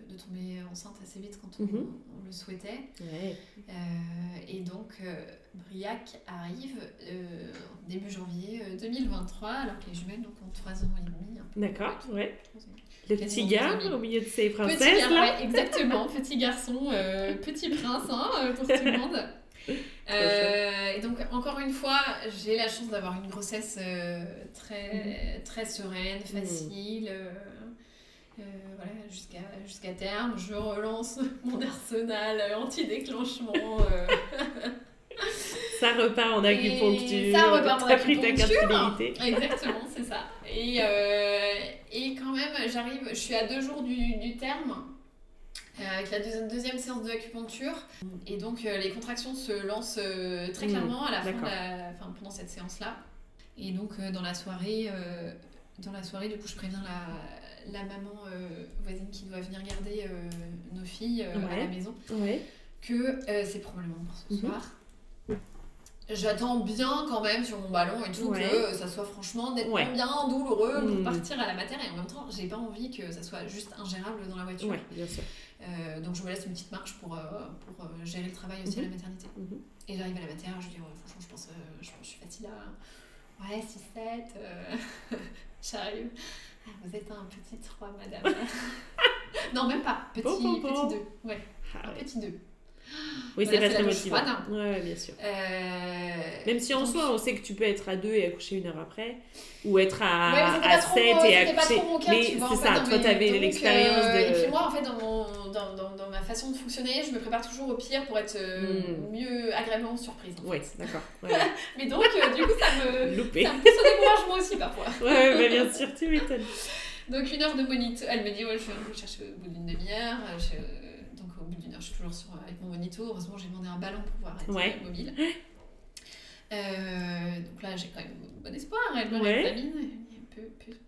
S2: de tomber enceinte assez vite quand on, mhm. le souhaitait. Euh, et donc euh, Briac arrive début janvier 2023, alors que les jumelles donc, ont 3 ans et demi.
S3: D'accord, ouais. Le petit gars au milieu de ses princesses.
S2: Petit
S3: là.
S2: exactement, petit garçon, petit prince hein, pour tout le monde. *laughs* *laughs* et donc, encore une fois, j'ai la chance d'avoir une grossesse très, mhm. très sereine, mhm. facile. Euh, voilà, jusqu'à jusqu'à terme, je relance *laughs* mon arsenal anti-déclenchement. Euh. *laughs*
S3: ça repart en acupuncture.
S2: ça repart en
S3: acupuncture.
S2: Exactement, c'est ça. Et, euh, et quand même, j'arrive, je suis à deux jours du, du terme. Avec la deuxième, deuxième séance d'acupuncture. Et donc, les contractions se lancent très mmh, clairement à la fin, enfin, pendant cette séance-là. Et donc, dans la soirée, dans la soirée, du coup, je préviens la, la maman euh, voisine qui doit venir garder euh, nos filles euh, à la maison, que c'est probablement pour ce mhm. soir. J'attends bien quand même sur mon ballon et tout que ça soit franchement nettement bien douloureux pour mhm. partir à la matière et en même temps j'ai pas envie que ça soit juste ingérable dans la voiture. donc je me laisse une petite marche pour, pour gérer le travail aussi à la mhm. maternité. Et j'arrive à la matière, je dis franchement je pense, je, je suis fatiguée là. Ouais 6-7, *laughs* j'arrive. Ah, vous êtes un petit 3, madame. *laughs* non, même pas. Petit, petit 2. Ouais. Ah, un petit 2.
S3: Oui, c'est pas très motivant. Ouais, bien sûr. Euh... Même si en soi, on sait que tu peux être à 2 et accoucher une heure après, ou être à, à 7 et accoucher. mais c'est ça, toi, tu avais l'expérience
S2: euh, de. Et puis moi, en fait, dans, mon, dans, dans, dans, ma façon de fonctionner, je me prépare toujours au pire pour être hmm. mieux agréablement surprise.
S3: Oui, d'accord. *laughs* Ouais.
S2: mais donc, euh, du coup, ça me. Loupé. Ça me pousse au découragement aussi parfois.
S3: ouais, mais bien sûr, tu m'étonnes.
S2: Donc, une heure de monito. Elle me dit, ouais, je vais chercher au bout d'une demi-heure. Donc, au bout d'une heure, je suis toujours sur, avec mon monito. Heureusement, j'ai demandé un ballon pour pouvoir être ouais. mobile. Euh, donc là, j'ai quand même bon espoir. Elle me ouais. réexamine.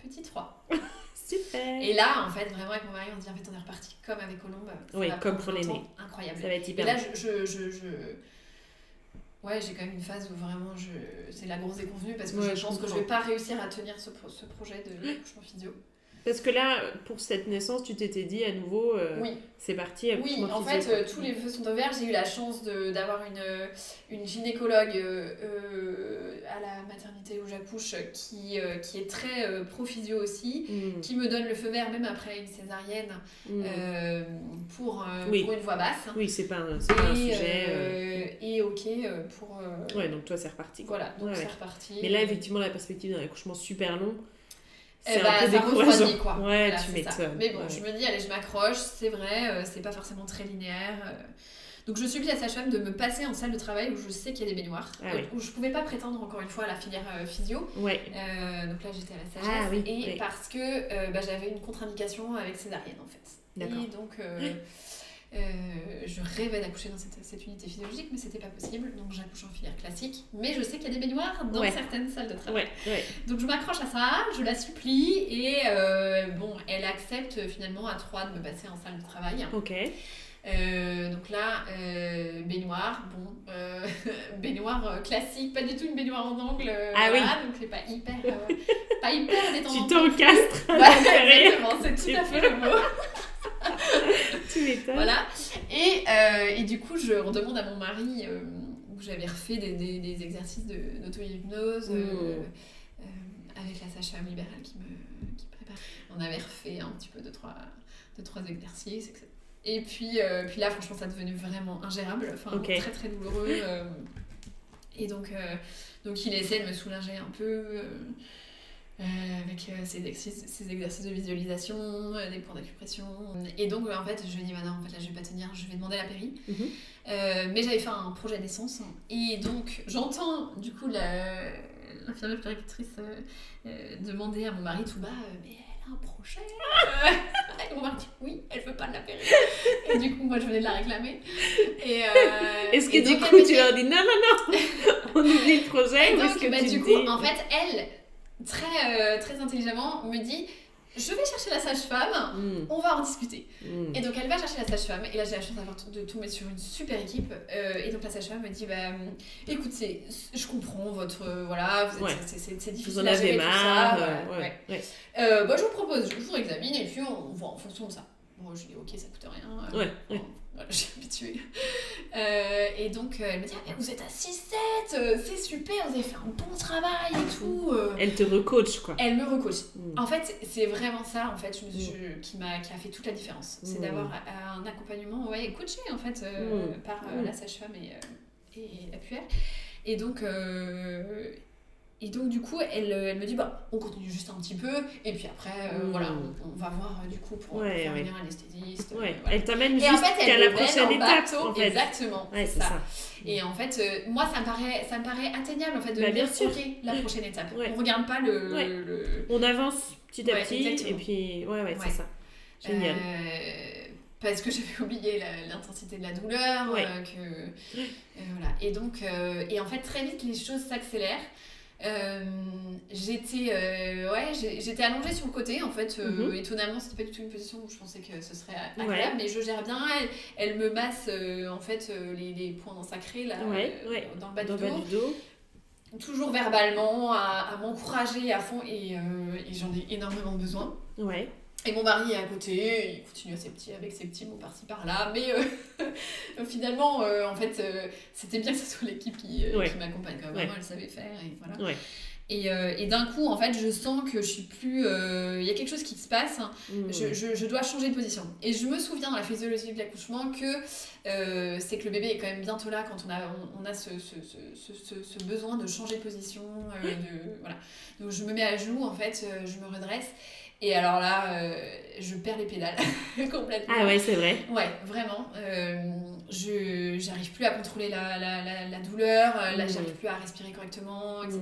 S2: Petit 3. *laughs*
S3: Super.
S2: Et là, en fait, vraiment, avec mon mari, on dit en fait, on est reparti comme avec Colombe.
S3: Oui, comme pour l'aîné.
S2: Incroyable.
S3: Ça va être hyper.
S2: Et là, je, je, je, Ouais, j'ai quand même une phase où vraiment je... c'est la grosse déconvenue parce que je pense que je vais pas réussir à tenir ce, ce projet de *gasps* couchement physio.
S3: Parce que là, pour cette naissance, tu t'étais dit à nouveau, euh,
S2: oui.
S3: c'est parti.
S2: Oui, en fait, euh, tous les feux sont ouverts. J'ai eu la chance d'avoir une, euh, une gynécologue à la maternité où j'accouche qui, qui est très pro-physio aussi, mm. qui me donne le feu vert même après une césarienne mm. pour, pour, une voix basse.
S3: Oui, c'est pas, un, pas un
S2: sujet. Et ok pour.
S3: Ouais, donc toi, c'est reparti.
S2: Voilà, donc c'est reparti.
S3: Mais là, effectivement, la perspective d'un accouchement super long
S2: c'est bah, un peu refroidit quoi.
S3: Ouais, tu m'étonnes.
S2: Mais bon, je me dis, allez, je m'accroche, c'est vrai, euh, c'est pas forcément très linéaire. Euh. Donc je supplie à sa femme de me passer en salle de travail où je sais qu'il y a des baignoires, ah où je pouvais pas prétendre encore une fois à la filière euh, physio.
S3: Ouais.
S2: donc là j'étais à la sagesse. Ah, oui, et parce que bah, j'avais une contre-indication avec césarienne en fait. D'accord. Et donc *laughs* euh, je rêvais d'accoucher dans cette, cette, unité physiologique, mais c'était pas possible. Donc j'accouche en filière classique. Mais je sais qu'il y a des baignoires dans certaines salles de travail. Donc je m'accroche à ça, je la supplie et euh, bon, elle accepte finalement à trois de me passer en salle de travail.
S3: Ok.
S2: Euh, donc là, baignoire, bon, *laughs* baignoire classique, pas du tout une baignoire en angle.
S3: ah oui.
S2: Donc c'est pas hyper, pas hyper *laughs* détendant.
S3: Tu t'encastres.
S2: Bah, *laughs* exactement, c'est tout à fait le mot.
S3: tu m'étonnes.
S2: Voilà. Et, euh, et, du coup, je redemande à mon mari, euh, où j'avais refait des, des, des exercices d'auto-hypnose euh, mmh. avec la sage-femme libérale qui me qui prépare. On avait refait un petit peu de trois, de trois exercices, etc. Et puis, puis là, franchement, ça est devenu vraiment ingérable, enfin, très très douloureux. et donc, donc, il essaie de me soulager un peu. Euh, avec euh, exercices, ces, exercices de visualisation, euh, des points d'acupression. Et donc, en fait, je me dis, bah non, en fait, là, je vais pas tenir, je vais demander la péri. Mhm. mais j'avais fait un projet d'essence. Et donc, j'entends, du coup, l'infirmière péricultrice demander à mon mari tout bas, mais un projet Et mon mari dit, oui, elle veut pas de la péri. et du coup, moi, je venais de la réclamer. Et,
S3: Est-ce que du coup, tu leur dis, non, non, non, *laughs* on oublie projet
S2: Et donc, bah, du coup, en fait, elle très, euh, très intelligemment, me dit je vais chercher la sage-femme, mm. on va en discuter. Mm. Et donc elle va chercher la sage-femme, et là j'ai la chance de tomber sur une super équipe. Euh, et donc la sage-femme me dit bah, écoutez, je comprends votre. voilà, c'est difficile. Vous en avez marre. ouais, euh, bah, je vous propose, je vous examine, et puis on, voit en fonction de ça. Bon, je dis ok, ça coûte rien. Euh, ouais, *laughs* j'ai habitué. Euh, et donc, euh, elle me dit ah, Vous êtes à 6-7, euh, c'est super, vous avez fait un bon travail et tout.
S3: Elle te recoach, quoi.
S2: Elle me recoach. Mm. En fait, c'est vraiment ça en fait, mm. qui, m'a, qui a fait toute la différence. C'est mm. d'avoir un accompagnement ouais, coaché en fait, par la sage-femme et, et la puère. Et donc, et donc, du coup, elle, euh, elle me dit, bah, on continue juste un petit peu, et puis après, euh, voilà, on, va voir, euh, du coup, pour, faire venir anesthésiste.
S3: Elle t'amène jusqu'à la prochaine étape,
S2: en fait. Exactement, c'est ça. Et en fait, moi, ça me, paraît, ça me paraît atteignable, en fait, de bah, bien sûr. la prochaine étape. On regarde pas le,
S3: On avance petit à petit, et puis, ouais, ouais, c'est ça. Génial.
S2: parce que j'avais *laughs* oublié l'intensité de la douleur, que, voilà. Et donc, et en fait, très vite, les choses s'accélèrent. Euh, j'étais euh, ouais, j'étais allongée sur le côté en fait euh, mhm. étonnamment c'était pas du tout une position où je pensais que ce serait agréable mais je gère bien elle, elle me masse en fait les, les, points sacrés là dans le bas, du, dos. toujours verbalement à, à m'encourager à fond et, et j'en ai énormément besoin.
S3: Ouais
S2: et mon mari est à côté, il continue ses petits, avec ses petits mots par-ci par-là. Mais *laughs* euh, finalement, euh, en fait, euh, c'était bien que ce soit l'équipe qui, qui m'accompagne. Quand même, elle savait faire. Et voilà. Et, et d'un coup, en fait, je sens que je suis plus. Il y a quelque chose qui se passe. Mmh. Je, je, je, dois changer de position. Et je me souviens dans la physiologie de l'accouchement que c'est que le bébé est quand même bientôt là quand on a, on, a ce, ce, ce, ce, besoin de changer de position. de, voilà. Donc je me mets à genoux, en fait, je me redresse. Et alors là, euh, je perds les pédales *laughs* complètement.
S3: Ah ouais, c'est vrai.
S2: Ouais, vraiment. Euh, je j'arrive plus à contrôler la, la, la, douleur, euh, là, mmh. j'arrive plus à respirer correctement, etc.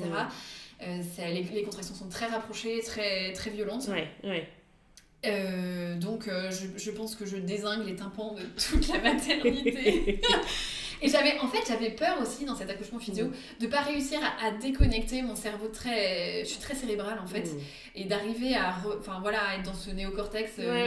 S2: Mmh. les, les, contractions sont très rapprochées, très, très violentes.
S3: Ouais, ouais.
S2: donc, je, je, pense que je désingue les tympans de toute la maternité. *laughs* Et j'avais, en fait, j'avais peur aussi dans cet accouchement physio mm. de pas réussir à, déconnecter mon cerveau très, je suis très cérébrale en fait, mm. et d'arriver à, enfin voilà, être dans ce néocortex euh, euh,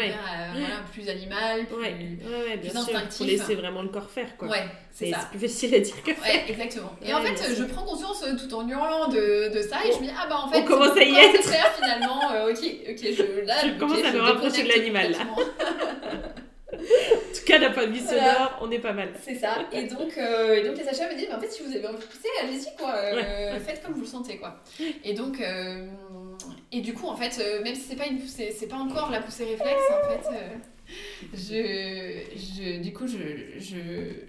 S2: voilà, plus animal, plus,
S3: ouais. bien instinctif. Pour laisser vraiment le corps faire quoi.
S2: Ouais,
S3: c'est ça. plus facile à dire que
S2: Ouais, exactement. Et en fait, je prends conscience euh, tout en hurlant de, de ça et je me dis ah bah en fait,
S3: on commence à y être.
S2: finalement. ok, ok, je là,
S3: je commence à me rapprocher de l'animal là. *laughs* en tout cas, d'un point de vue sonore, on est pas mal.
S2: C'est ça. Et donc, euh, donc les achats me disent, mais en fait, si vous avez envie de pousser, allez-y, quoi. Euh, faites comme vous le sentez, quoi. Et donc, euh, et du coup, en fait, même si c'est pas une poussée, c'est pas encore la poussée réflexe, en fait. je, je, du coup, je, je,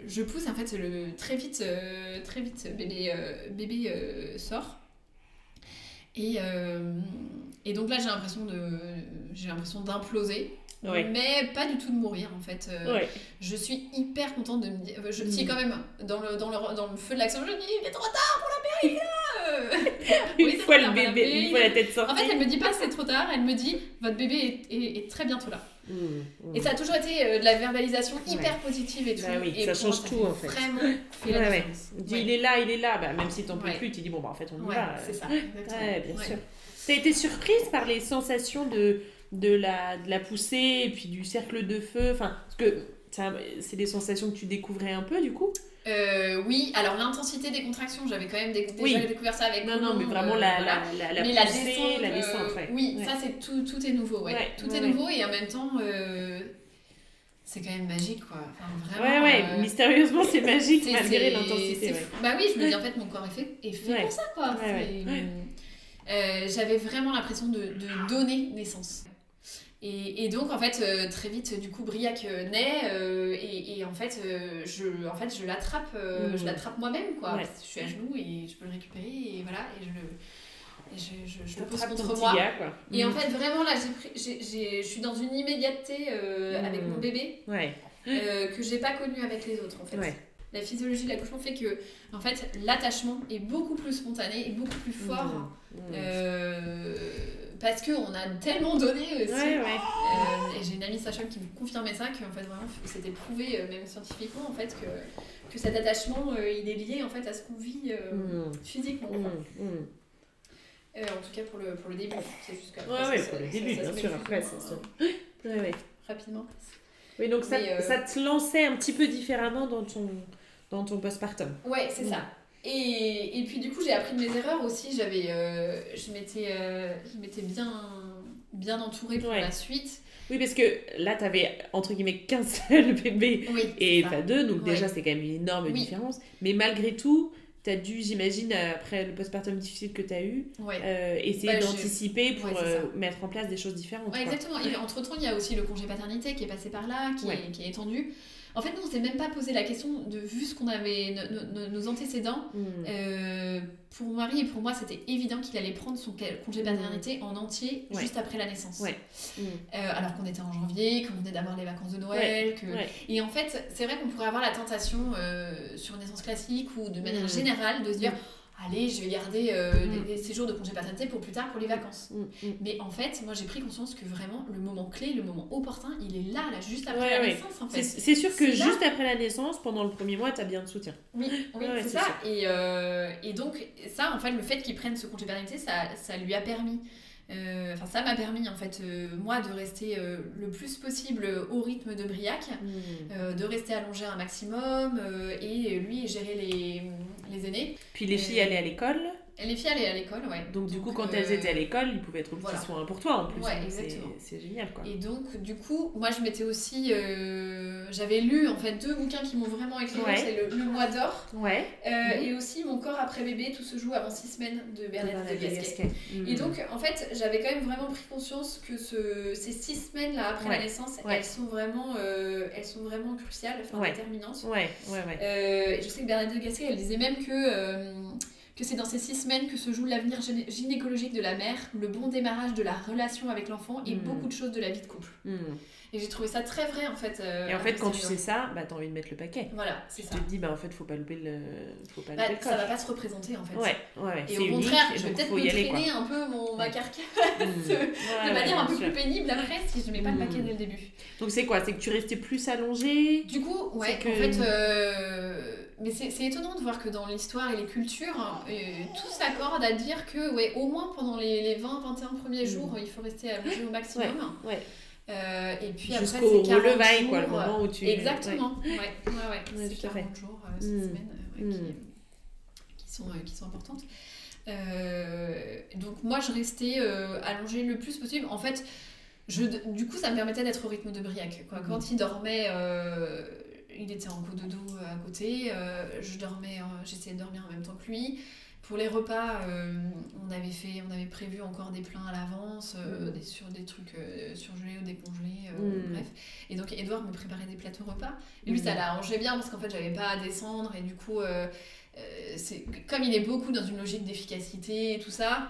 S2: je pousse, en fait, le, très vite, très vite, bébé, bébé sort. Et, et donc là, j'ai l'impression de, j'ai l'impression d'imploser mais pas du tout de mourir en fait. Euh, je suis hyper contente de me dire. Je suis mm. quand même dans le, dans le, dans le feu de l'action. Je dis, il est trop tard pour la *laughs* péri
S3: Une fois le bébé, une fois la tête sortie.
S2: En fait, elle me dit pas c'est trop tard, elle me dit votre bébé est, est, très bientôt là. Mm, mm. Et ça a toujours été euh, de la verbalisation hyper positive et tout.
S3: Bah oui, et ça change tout en fait.
S2: Vraiment *laughs* fait différence.
S3: Il est là, il est là. Bah, même si t'en peux plus, tu dis bon, bah en fait on y va.
S2: C'est ça. *laughs*
S3: Ouais, bien sûr. T'as été surprise par les sensations de de la, de la poussée et puis du cercle de feu Enfin, parce que c'est des sensations que tu découvrais un peu du coup?
S2: Euh, oui, alors l'intensité des contractions, j'avais quand même déjà découvert ça avec
S3: Non, non, mais vraiment euh, la, la, la, la, poussée, la descente, euh,
S2: Oui, ça c'est tout, tout est nouveau, ouais. tout est nouveau et en même temps, c'est quand même magique, quoi. Enfin,
S3: vraiment, ouais, ouais, mystérieusement c'est magique malgré l'intensité.
S2: Bah oui, je me dis en fait mon corps est fait, est fait pour ça, quoi. j'avais vraiment l'impression de, de donner naissance. Et, et, donc, en fait, euh, très vite, du coup, Briac euh, naît euh, et, et, en fait, je, en fait, je l'attrape, je mmh. l'attrape moi-même, quoi. Je suis à genoux et je peux le récupérer et voilà, et je le, je, je, je le pose contre moi. Et en mmh. fait, vraiment, là, je suis dans une immédiateté avec mon mmh. bébé
S3: ouais.
S2: que j'ai pas connu avec les autres, en fait. La physiologie de l'accouchement fait que, en fait, l'attachement est beaucoup plus spontané et beaucoup plus fort parce qu'on a tellement donné aussi. Euh, et j'ai une amie Sacha qui me confirmait ça, qu'en fait vraiment c'était prouvé euh, même scientifiquement en fait que, que cet attachement euh, il est lié en fait à ce qu'on vit mm. physiquement. Mm, mm. en tout cas pour le, pour le début.
S3: C'est juste Ouais, ouais, pour le début, bien sûr. Après, ça. *gasps* Ouais, ouais.
S2: Rapidement.
S3: Oui, donc ça, ça te lançait un petit peu différemment dans ton, dans ton postpartum.
S2: Ouais, c'est ça. Et, et, puis du coup, j'ai appris de mes erreurs aussi. J'avais, je m'étais, je m'étais bien, bien entourée pour la suite.
S3: Oui, parce que là, tu avais entre guillemets qu'un *laughs* seul bébé et pas deux, donc déjà, c'est quand même une énorme différence. Mais malgré tout, tu as dû, j'imagine, après le postpartum difficile que tu as eu, euh, essayer bah, d'anticiper pour euh, mettre en place des choses différentes.
S2: exactement. Et entre-temps, il y a aussi le congé paternité qui est passé par là, qui, est, qui est étendu. En fait, nous, on s'est même pas posé la question de, vu ce qu'on avait, nos antécédents, hmm. euh, pour Marie et pour moi, c'était évident qu'il allait prendre son congé paternité en entier juste après la naissance. Hmm. Euh, alors qu'on était en janvier, qu'on venait d'avoir les vacances de Noël. Que... Et en fait, c'est vrai qu'on pourrait avoir la tentation euh, sur une naissance classique ou de manière hmm. générale de se dire allez, je vais garder euh, mm. des, séjours de congé paternité pour plus tard, pour les vacances. Mm, mm. Mais en fait, moi j'ai pris conscience que vraiment le moment clé, le moment opportun, il est là, là, juste après la naissance. En fait.
S3: C'est sûr que juste après la naissance, pendant le premier mois, tu as bien de soutien.
S2: Oui, oui *laughs* c'est ça. Et, euh, et, donc, ça, en fait, le fait qu'il prenne ce congé paternité, ça, ça lui a permis enfin, ça m'a permis en fait euh, moi de rester euh, le plus possible au rythme de Briac, hmm. de rester allongé un maximum et lui gérer les, les aînés.
S3: Puis les filles allaient à l'école
S2: les filles allaient à l'école, ouais.
S3: Donc, du coup, quand elles étaient à l'école, ils pouvaient être au petit soin pour toi en plus. Ouais, exactement. C'est génial, quoi.
S2: Et donc, du coup, moi, je m'étais aussi. J'avais lu, en fait, deux bouquins qui m'ont vraiment éclairé. C'est le, Mois d'or. Ouais. Et aussi Mon corps après bébé, tout se joue avant six semaines de Bernadette de Gasquet. Et hmm. donc, en fait, j'avais quand même vraiment pris conscience que ce, ces six semaines-là après la naissance, elles, sont vraiment, euh, elles sont vraiment cruciales, enfin déterminantes. Ouais, ouais, ouais. Euh, je sais que Bernadette de Gasquet, elle disait même que euh, que c'est dans ces six semaines que se joue l'avenir gynécologique de la mère, le bon démarrage de la relation avec l'enfant et hmm. beaucoup de choses de la vie de couple. Hmm. Et j'ai trouvé ça très vrai en fait.
S3: Euh, et en fait, quand tu sais ça, bah, t'as envie de mettre le paquet.
S2: Voilà, c'est
S3: ça. Tu te dis, bah en fait, faut pas louper le.
S2: Faut pas bah, ça va pas se représenter en fait. Ouais, ouais. Et au contraire, je vais peut-être me traîner un peu mon, ma carcasse hmm. de manière un peu plus pénible après si je mets pas le paquet dès le début.
S3: Donc c'est quoi? C'est que tu restais plus allongée?
S2: Du coup, ouais, en fait. Euh, mais c'est étonnant de voir que dans l'histoire et les cultures, euh, tout s'accorde à dire que, ouais, au moins pendant les, les 20-21 premiers mm. jours, il faut rester allongé au maximum. Ouais, euh, et puis après, c'est 40 jours. quoi, le moment où tu... Exactement, ouais, ouais, ouais, c'est 40 jours, euh, cette mm. semaine, mm. qui, qui, sont, qui sont importantes. donc moi, je restais allongée le plus possible. En fait, je, du coup, ça me permettait d'être au rythme de Briac. Quoi. Quand il dormait il était en de dos euh, à côté. Euh, je dormais, j'essayais de dormir en même temps que lui. Pour les repas, euh, on avait fait, on avait prévu encore des plats à l'avance, mm. des, sur des trucs surgelés ou décongelés, mm. bref. Et donc Edouard me préparait des plateaux repas. Et lui, ça mm. l'arrangeait bien parce qu'en fait, j'avais pas à descendre et du coup, c'est comme il est beaucoup dans une logique d'efficacité et tout ça,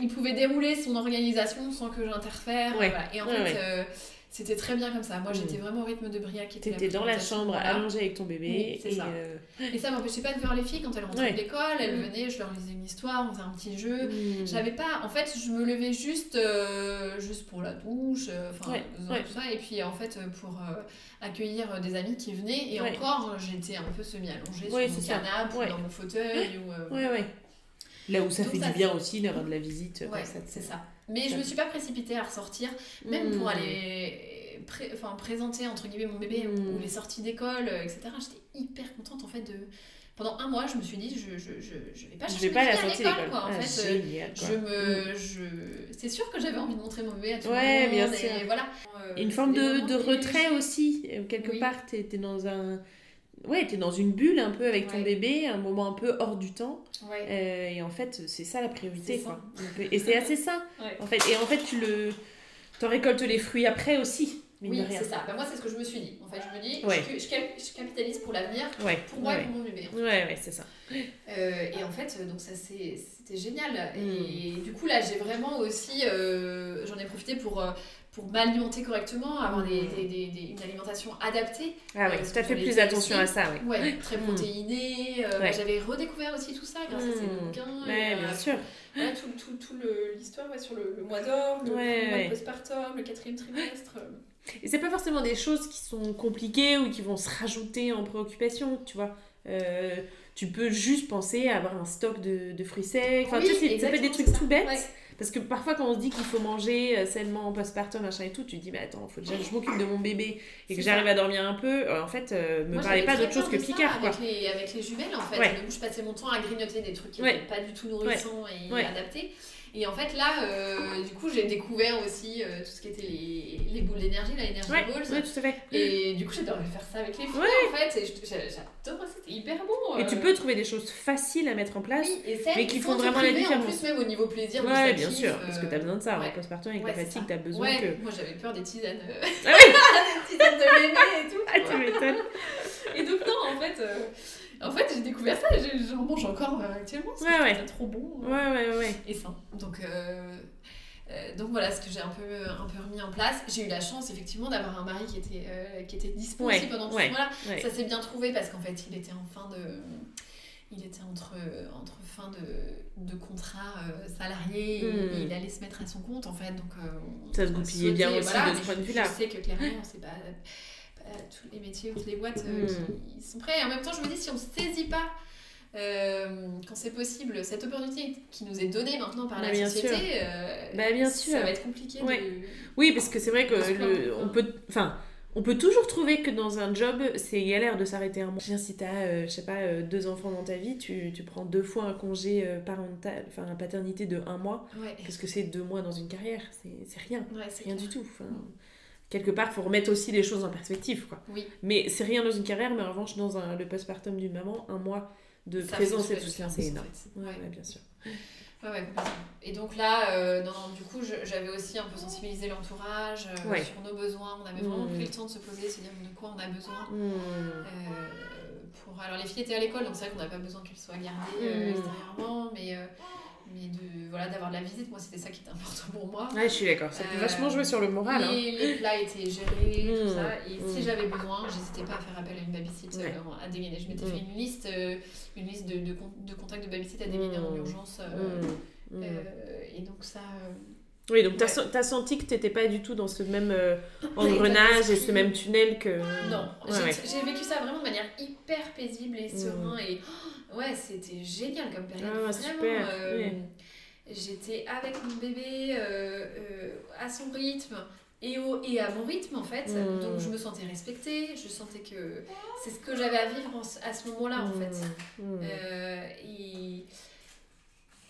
S2: il pouvait dérouler son organisation sans que j'interfère. Et en fait c'était très bien comme ça. Moi, j'étais mm. vraiment au rythme de Bria qui
S3: était T'étais dans la chambre, allongée avec ton bébé.
S2: et, ça. Euh, et ça m'empêchait pas de voir les filles quand elles rentraient de l'école. Elles mm. venaient, je leur lisais une histoire, on faisait un petit jeu. Mm. J'avais pas. En fait, je me levais juste, euh, juste pour la douche, euh, enfin, tout ça. Et puis, en fait, pour accueillir des amis qui venaient. Et encore, j'étais un peu semi-allongée sur mon canapé ou dans mon fauteuil. Ou,
S3: ouais, ouais. Là où ça fait du bien aussi d'avoir de la visite.
S2: Ouais, c'est ça. Mais je me suis pas précipitée à ressortir, même pour hmm. aller enfin, présenter entre guillemets mon bébé ou hmm. les sorties d'école, euh, etc. J'étais hyper contente en fait de. Pendant un mois, je me suis dit, je, je, je, je vais pas je vais pas la sortie d'école. En ah, fait, euh, je me, hmm. je... c'est sûr que j'avais envie de montrer mon bébé à tout ouais, le monde. Bien sûr. Et voilà.
S3: Euh, une forme de, de retrait aussi. Quelque part, tu étais dans un ouais, t'es dans une bulle un peu avec ton bébé, un moment un peu hors du temps. Euh, et en fait, c'est ça la priorité. Quoi. Et c'est assez ça. En fait. Et en fait, tu le. T'en récoltes les fruits après aussi.
S2: Oui, c'est ça. Ben, moi, c'est ce que je me suis dit. En fait, je me dis, je, je, capitalise pour l'avenir, pour moi et pour mon bébé.
S3: Ouais, ouais, c'est ça.
S2: Euh, et en fait, donc ça, c'était génial. Mm. Et, du coup, là, j'ai vraiment aussi, euh, j'en ai profité pour pour m'alimenter correctement, avoir des, des, des, une alimentation adaptée.
S3: Ah oui, euh, tu as fait plus attention à ça, oui.
S2: Ouais, *gasps* très mmh. protéinée. Euh, j'avais redécouvert aussi tout ça grâce à ces mmh. bouquins.
S3: Ouais, bien sûr.
S2: Voilà, tout, tout, tout l'histoire ouais, sur le, le, mois d'or, le mois postpartum, le quatrième trimestre.
S3: Et c'est pas forcément des choses qui sont compliquées ou qui vont se rajouter en préoccupation, tu vois. Euh, tu peux juste penser à avoir un stock de, de fruits secs. Enfin, tu sais, ça peut être des trucs tout bêtes. Parce que parfois, quand on se dit qu'il faut manger euh, sainement, postpartum, machin et tout, tu te dis, mais attends, faut déjà que je m'occupe de mon bébé et que j'arrive à dormir un peu. Euh, en fait, euh, me parlez pas d'autre chose que Picard.
S2: Avec, Les, avec les jumelles, en fait. Ouais. je passais mon temps à grignoter des trucs qui n'étaient pas du tout nourrissants et adaptés. Et en fait, là, euh, du coup, j'ai découvert aussi euh, tout ce qui était les, les boules d'énergie, la Energy
S3: ouais, Balls. Ouais, tout à fait.
S2: Et du coup, j'adorais faire ça avec les fruits, en fait. Et j'adore, c'était hyper bon.
S3: Et tu euh. peux trouver des choses faciles à mettre en place,
S2: oui,
S3: mais qui font vraiment la différence.
S2: En plus, même au niveau plaisir,
S3: Ouais, bien sûr, parce que t'as besoin de ça. Ouais. Postpartum, avec la fatigue, t'as besoin que.
S2: Moi, j'avais peur des tisanes. Ah oui *laughs* Des tisanes de mémé et tout.
S3: Ah, tu m'étonnes.
S2: Et donc, non, en fait. En fait, j'ai découvert ça et j'en mange encore euh, actuellement.
S3: Ouais, ouais.
S2: trop bon.
S3: Euh, ouais, ouais, ouais.
S2: Et sain. Donc, euh, donc voilà ce que j'ai un peu, un peu remis en place. J'ai eu la chance effectivement d'avoir un mari qui était, qui était disponible pendant tout ce temps-là. Ça s'est bien trouvé parce qu'en fait, il était en fin de. Il était entre, entre fin de, de contrat salarié et, hmm. il allait se mettre à son compte en fait. Donc,
S3: ça se goupillait bien aussi de ce point de vue-là.
S2: Je sais que clairement, c'est pas tous les métiers ou toutes les boîtes euh, hmm. qui sont prêts. Et en même temps, je me dis, si on ne saisit pas euh, quand c'est possible, cette opportunité qui nous est donnée maintenant par la bah, société, euh,
S3: bah, bien sûr. ça
S2: va être compliqué.
S3: Oui, parce que c'est vrai que le, on peut, enfin, on peut toujours trouver que dans un job, c'est galère de s'arrêter un mois. Si tu as, je sais pas, deux enfants dans ta vie, tu, tu prends deux fois un congé parental, enfin, la paternité de un mois, parce que c'est deux mois dans une carrière, c'est rien, c'est rien du tout. Enfin, quelque part, il faut remettre aussi les choses en perspective. Quoi.
S2: Oui.
S3: Mais c'est rien dans une carrière, mais en revanche, dans un, le postpartum d'une maman, un mois de présence et de soutien, c'est énorme. Ouais, bien sûr.
S2: Ouais, ouais, Et donc là, euh, non, du coup, j'avais aussi un peu sensibilisé l'entourage euh, sur nos besoins. On avait vraiment mmh. pris le temps de se poser, de se dire de quoi on a besoin. Mmh. Euh, pour... Alors, les filles étaient à l'école, donc c'est vrai qu'on n'avait pas besoin qu'elles soient gardées mmh. extérieurement, mais mais de voilà d'avoir de la visite. Moi c'était ça qui était important pour moi.
S3: Ouais je suis d'accord. Ça peut euh, vachement jouer sur le moral hein.
S2: les plats étaient gérés tout mmh. ça. Et si mmh. j'avais besoin j'hésitais pas à faire appel à une babysit ouais. euh, à dégainer je m'étais mmh. fait une liste euh, une liste de, de, de, contacts de babysit à dégainer en urgence euh, et donc ça
S3: oui, donc tu as, senti que tu n'étais pas du tout dans ce même engrenage et ce même tunnel que...
S2: Non, j'ai vécu ça vraiment de manière hyper paisible et serein et Ouais, c'était génial comme période. Ah, super. Euh, j'étais avec mon bébé euh, euh, à son rythme et, au, et à mon rythme en fait. Hmm. Donc je me sentais respectée, je sentais que c'est ce que j'avais à vivre à ce moment-là en fait. Hmm. Hmm. et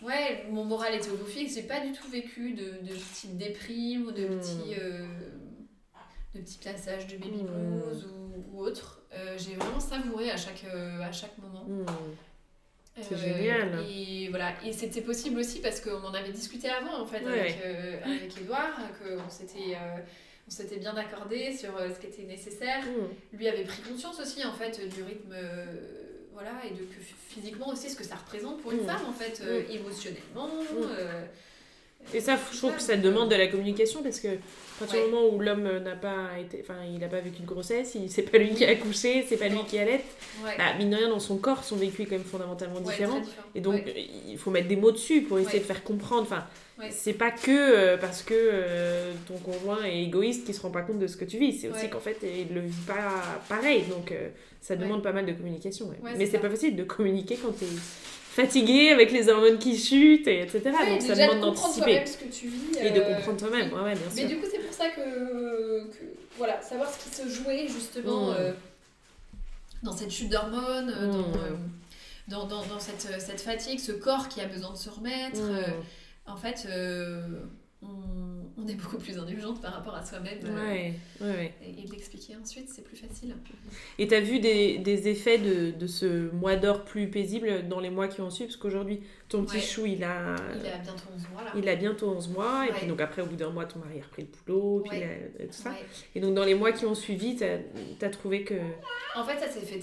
S2: ouais, mon moral était au beau fixe. J'ai pas du tout vécu de, de petites déprimes ou de petits, de petits passages de baby blues ou, ou autre. j'ai vraiment savouré à chaque, à chaque moment.
S3: C'est génial.
S2: Et voilà, et c'était possible aussi parce qu'on en avait discuté avant en fait avec, euh, avec Edouard, qu'on s'était euh, on s'était bien accordé sur euh, ce qui était nécessaire. Mm. Lui avait pris conscience aussi en fait du rythme voilà et de que physiquement aussi ce que ça représente pour une mm. femme en fait mm. émotionnellement
S3: et ça, je trouve que ça demande de la communication parce que à partir du moment où l'homme n'a pas été, enfin, il n'a pas vécu de grossesse, c'est pas lui qui a accouché, c'est pas lui qui allait, bah, mine de rien, dans son corps, son vécu est quand même fondamentalement différent. Et donc, il faut mettre des mots dessus pour essayer de faire comprendre. Enfin, c'est pas que euh, parce que euh, ton conjoint est égoïste qu'il se rend pas compte de ce que tu vis. C'est aussi qu'en fait, il le vit pas pareil. Donc, euh, ça demande pas mal de communication. Mais c'est pas facile de communiquer quand tu es fatigué avec les hormones qui chutent, et etc.
S2: Donc ça demande d'anticiper. ce que tu vis.
S3: Et de comprendre toi-même, ouais, bien
S2: sûr. Mais du coup, c'est pour ça que, que, voilà, savoir ce qui se jouait justement mmh. dans cette chute d'hormones, mmh. dans, dans, dans, cette, cette, fatigue, ce corps qui a besoin de se remettre. Mmh en fait, euh, on, est beaucoup plus indulgente par rapport à soi-même.
S3: Euh, ouais,
S2: Et, de l'expliquer ensuite, c'est plus facile.
S3: Et tu as vu des, des effets de, de, ce mois d'or plus paisible dans les mois qui ont suivi? Parce qu'aujourd'hui, ton petit chou, il a...
S2: Il a bientôt 11 mois, là.
S3: Il a bientôt 11 mois. Et puis donc après, au bout d'un mois, ton mari a repris le boulot, puis tout ça. Et donc dans les mois qui ont suivi, tu as, trouvé que...
S2: En fait, ça s'est fait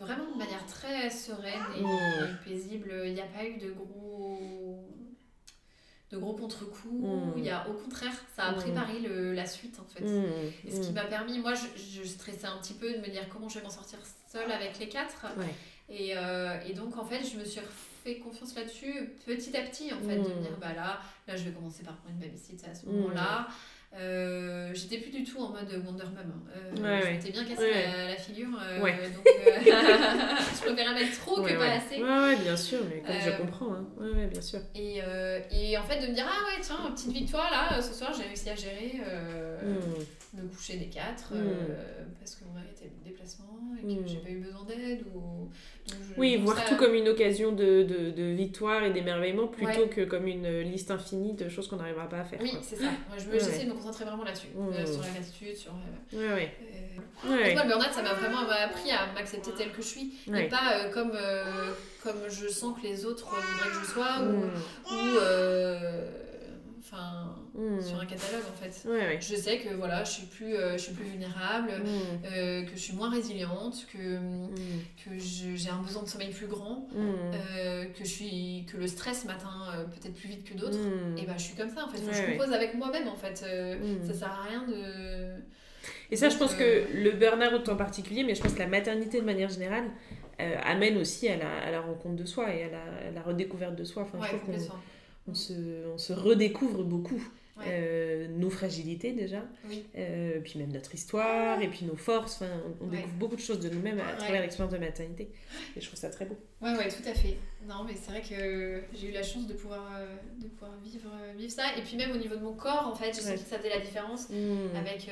S2: vraiment de manière très sereine et, mmh. et paisible. Il n'y a pas eu de gros de gros contre-coups. Hmm. Il y a, au contraire, ça a hmm. préparé le, la suite en fait. Hmm. Et ce qui m'a permis, moi je, stressais un petit peu de me dire comment je vais m'en sortir seule avec les quatre. Et, euh, et, donc en fait, je me suis fait confiance là-dessus petit à petit en fait, de me dire bah là, là je vais commencer par prendre une babysitter à ce moment-là. Euh, j'étais plus du tout en mode Wonder Mum. Hein. Euh, J'étais bien cassé la, figure. Euh,
S3: ouais.
S2: Donc, euh, *laughs* *laughs* je préférais mettre trop que pas assez.
S3: Ouais, ouais, bien sûr, mais comme je comprends. Hein. Ouais, ouais, bien sûr.
S2: Et, et, en fait, de me dire, ah ouais, tiens, petite victoire là, ce soir, j'ai réussi à gérer hmm. Le coucher des quatre hmm. parce que mon mari était en déplacement et que hmm. j'ai pas eu besoin d'aide. Ou...
S3: oui, voir tout comme une occasion de, de, de victoire et d'émerveillement plutôt que comme une liste infinie de choses qu'on n'arrivera pas à faire.
S2: Oui, c'est ça. Moi, je j'essaie de me concentrer vraiment là-dessus, euh, sur la gratitude, sur.
S3: Euh, ouais, ouais.
S2: Euh. Moi, le burn ça m'a vraiment appris à m'accepter telle que je suis, et pas comme, comme je sens que les autres voudraient que je sois, ou enfin hmm. sur un catalogue en fait. Je sais que voilà, je suis plus, euh, je suis plus vulnérable, hmm. euh, que je suis moins résiliente, que, hmm. que j'ai un besoin de sommeil plus grand, euh, que je suis que le stress m'atteint peut-être plus vite que d'autres. Et ben je suis comme ça en fait. Que je compose avec moi-même en fait. Ça sert à rien de.
S3: Et ça, je pense que le burn-out en particulier, mais je pense que la maternité de manière générale, amène aussi à la, à la, rencontre de soi et à la, la redécouverte de soi. Enfin, je trouve on se, on se redécouvre beaucoup. Euh, nos fragilités déjà, euh, puis même notre histoire, et puis nos forces. Enfin, on, découvre beaucoup de choses de nous-mêmes à travers l'expérience de maternité. Et je trouve ça très beau.
S2: Ouais, ouais, tout à fait. Non, mais c'est vrai que j'ai eu la chance de pouvoir, euh, de pouvoir vivre, vivre ça. Et puis même au niveau de mon corps, en fait, j'ai senti que ça faisait la différence mmh. avec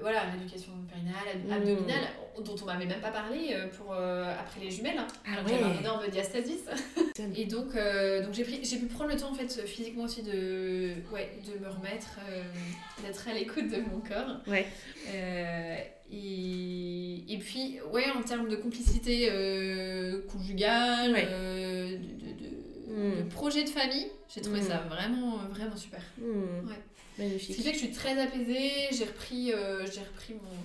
S2: voilà, l'éducation périnale, mmh. Dont on m'avait même pas parlé pour, après les jumelles. Hein. Ah alors j'avais un énorme diastasis. et donc, donc j'ai, pris, j'ai pu prendre le temps, en fait, physiquement aussi de... Ouais, de me remettre, euh, d'être à l'écoute de mon corps.
S3: Ouais.
S2: Euh, et, et, puis, ouais, en termes de complicité euh, conjugale, de, de, hmm. projet de famille, j'ai trouvé ça hmm. vraiment, vraiment super.
S3: Hmm. Ouais. Magnifique.
S2: Ce qui fait que je suis très apaisée, j'ai repris, j'ai repris mon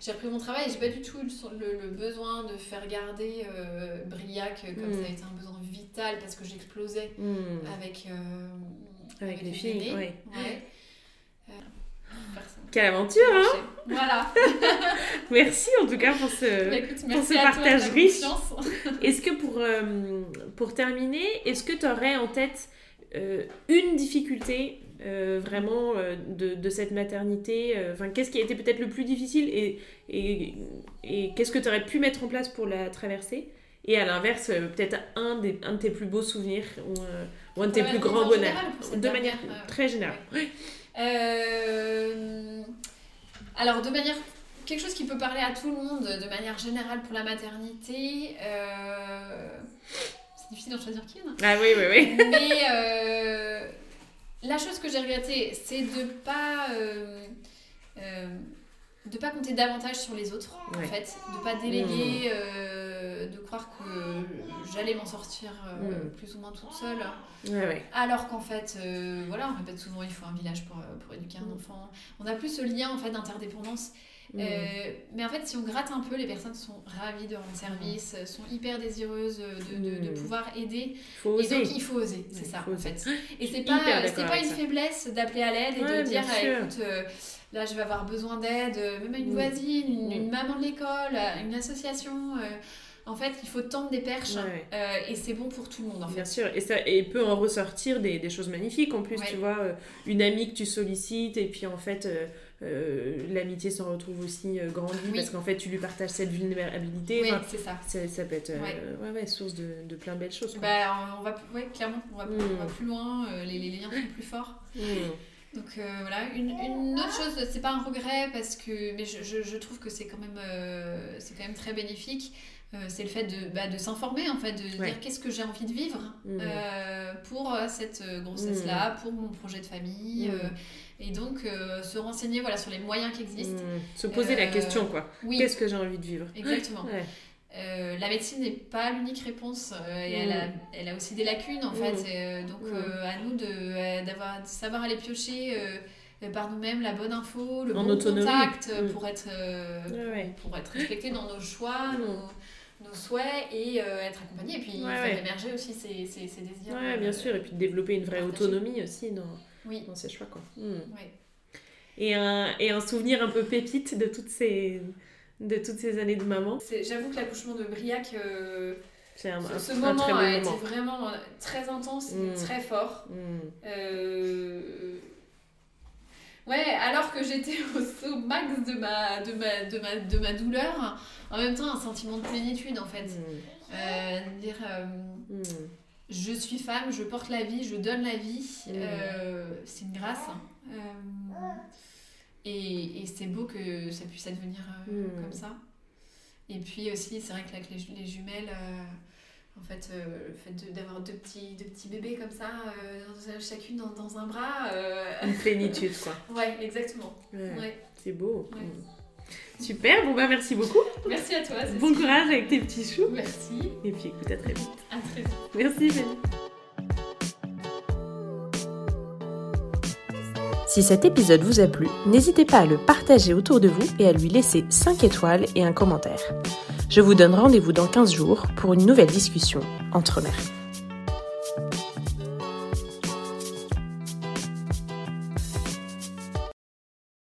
S2: j'ai repris mon travail et j'ai pas du tout le, le, besoin de faire garder Briac comme ça a été un besoin vital parce que j'explosais avec
S3: avec, les filles. Ouais. Euh, Quelle aventure, hein
S2: Voilà. *laughs*
S3: merci en tout cas pour ce,
S2: bah, pour
S3: ce partage riche. *laughs* Est-ce que pour, euh, pour terminer, est-ce que tu aurais en tête euh, une difficulté vraiment de, de, cette maternité Enfin, qu'est-ce qui a été peut-être le plus difficile et, et, et qu'est-ce que tu aurais pu mettre en place pour la traverser? Et à l'inverse, peut-être un, des, un de tes plus beaux souvenirs ou, ou un de tes plus grands bonheurs De manière très générale.
S2: Euh, alors, de manière. Quelque chose qui peut parler à tout le monde de manière générale pour la maternité. Euh, c'est difficile d'en choisir qu'une.
S3: Ah oui, oui, oui.
S2: Mais euh, la chose que j'ai regrettée, c'est de pas de pas compter davantage sur les autres en fait de pas déléguer mmh. euh, de croire que j'allais m'en sortir euh, mmh. plus ou moins toute seule alors qu'en fait euh, voilà on répète souvent il faut un village pour, pour éduquer un mmh. enfant on a plus ce lien en fait d'interdépendance mais en fait si on gratte un peu les personnes sont ravies de rendre service sont hyper désireuses de, de, de pouvoir aider.
S3: Faut
S2: et donc il faut oser c'est ça en fait. Et c'est pas, pas une faiblesse d'appeler à l'aide et de dire écoute là je vais avoir besoin d'aide, euh, même à une voisine, une, maman de l'école, une association. Euh, en fait, il faut tendre des perches euh, et c'est bon pour tout le monde. En
S3: Bien sûr, et ça et peut en ressortir des, des choses magnifiques. En plus, tu vois, une amie que tu sollicites et puis en fait, l'amitié s'en retrouve aussi grandie parce qu'en fait, tu lui partages cette vulnérabilité.
S2: Oui, c'est ça.
S3: ça. peut être ouais. Ouais, source de, de, plein de belles choses.
S2: Bah, on va, clairement, on va, on va, mm. plus loin, les, les, liens sont plus forts. Mm. Donc euh, voilà, une, une, autre chose, c'est pas un regret parce que, mais je, je, je trouve que c'est quand même, euh, c'est quand même très bénéfique. Euh, c'est le fait de, bah, de s'informer en fait, de dire qu'est-ce que j'ai envie de vivre mmh. pour cette grossesse là, mmh. pour mon projet de famille. Mmh. Et donc se renseigner voilà sur les moyens qui existent.
S3: Se poser la question quoi. Oui. Qu'est-ce que j'ai envie de vivre *laughs*
S2: Exactement. Euh, la médecine n'est pas l'unique réponse euh, elle, a, mm. elle, a, aussi des lacunes en fait. Mm. Euh, donc à nous de, d'avoir, de savoir aller piocher par nous-mêmes la bonne info, le bon contact pour, être, pour être respecté dans nos choix, nos, nos, souhaits et être accompagné. Et puis faire émerger aussi ses, ses, ses désirs.
S3: Ouais, bien sûr. Et puis développer une vraie autonomie aussi dans, dans ses choix. Quoi. Et, un, et un souvenir un peu pépite de toutes ces de toutes ces années de maman?
S2: J'avoue que l'accouchement de Briac, euh, ce, moment a été vraiment euh, très intense et mm. très fort. Mm. Euh, Ouais, alors que j'étais *laughs* au, max de ma, de, ma, de, ma, de ma douleur, en même temps un sentiment de plénitude en fait. Euh, dire euh. Je suis femme, je porte la vie, je donne la vie, euh, c'est une grâce. Hein. et, et c'est beau que ça puisse advenir comme ça. Et puis aussi, c'est vrai que avec les, les jumelles en fait, euh, le fait d'avoir deux petits, deux petits bébés comme ça, euh, chacune dans, dans, un bras. Euh,
S3: Une plénitude, quoi. *laughs*
S2: ouais, exactement.
S3: Ouais. C'est beau. Mm. Super, bon bah merci beaucoup.
S2: Merci à toi.
S3: Bon courage avec tes petits choux.
S2: Merci.
S3: Et puis écoute, à très vite.
S2: À très vite.
S3: Merci, Fanny.
S1: Si cet épisode vous a plu, n'hésitez pas à le partager autour de vous et à lui laisser 5 étoiles et un commentaire. Je vous donne rendez-vous dans 15 jours pour une nouvelle discussion entre mères.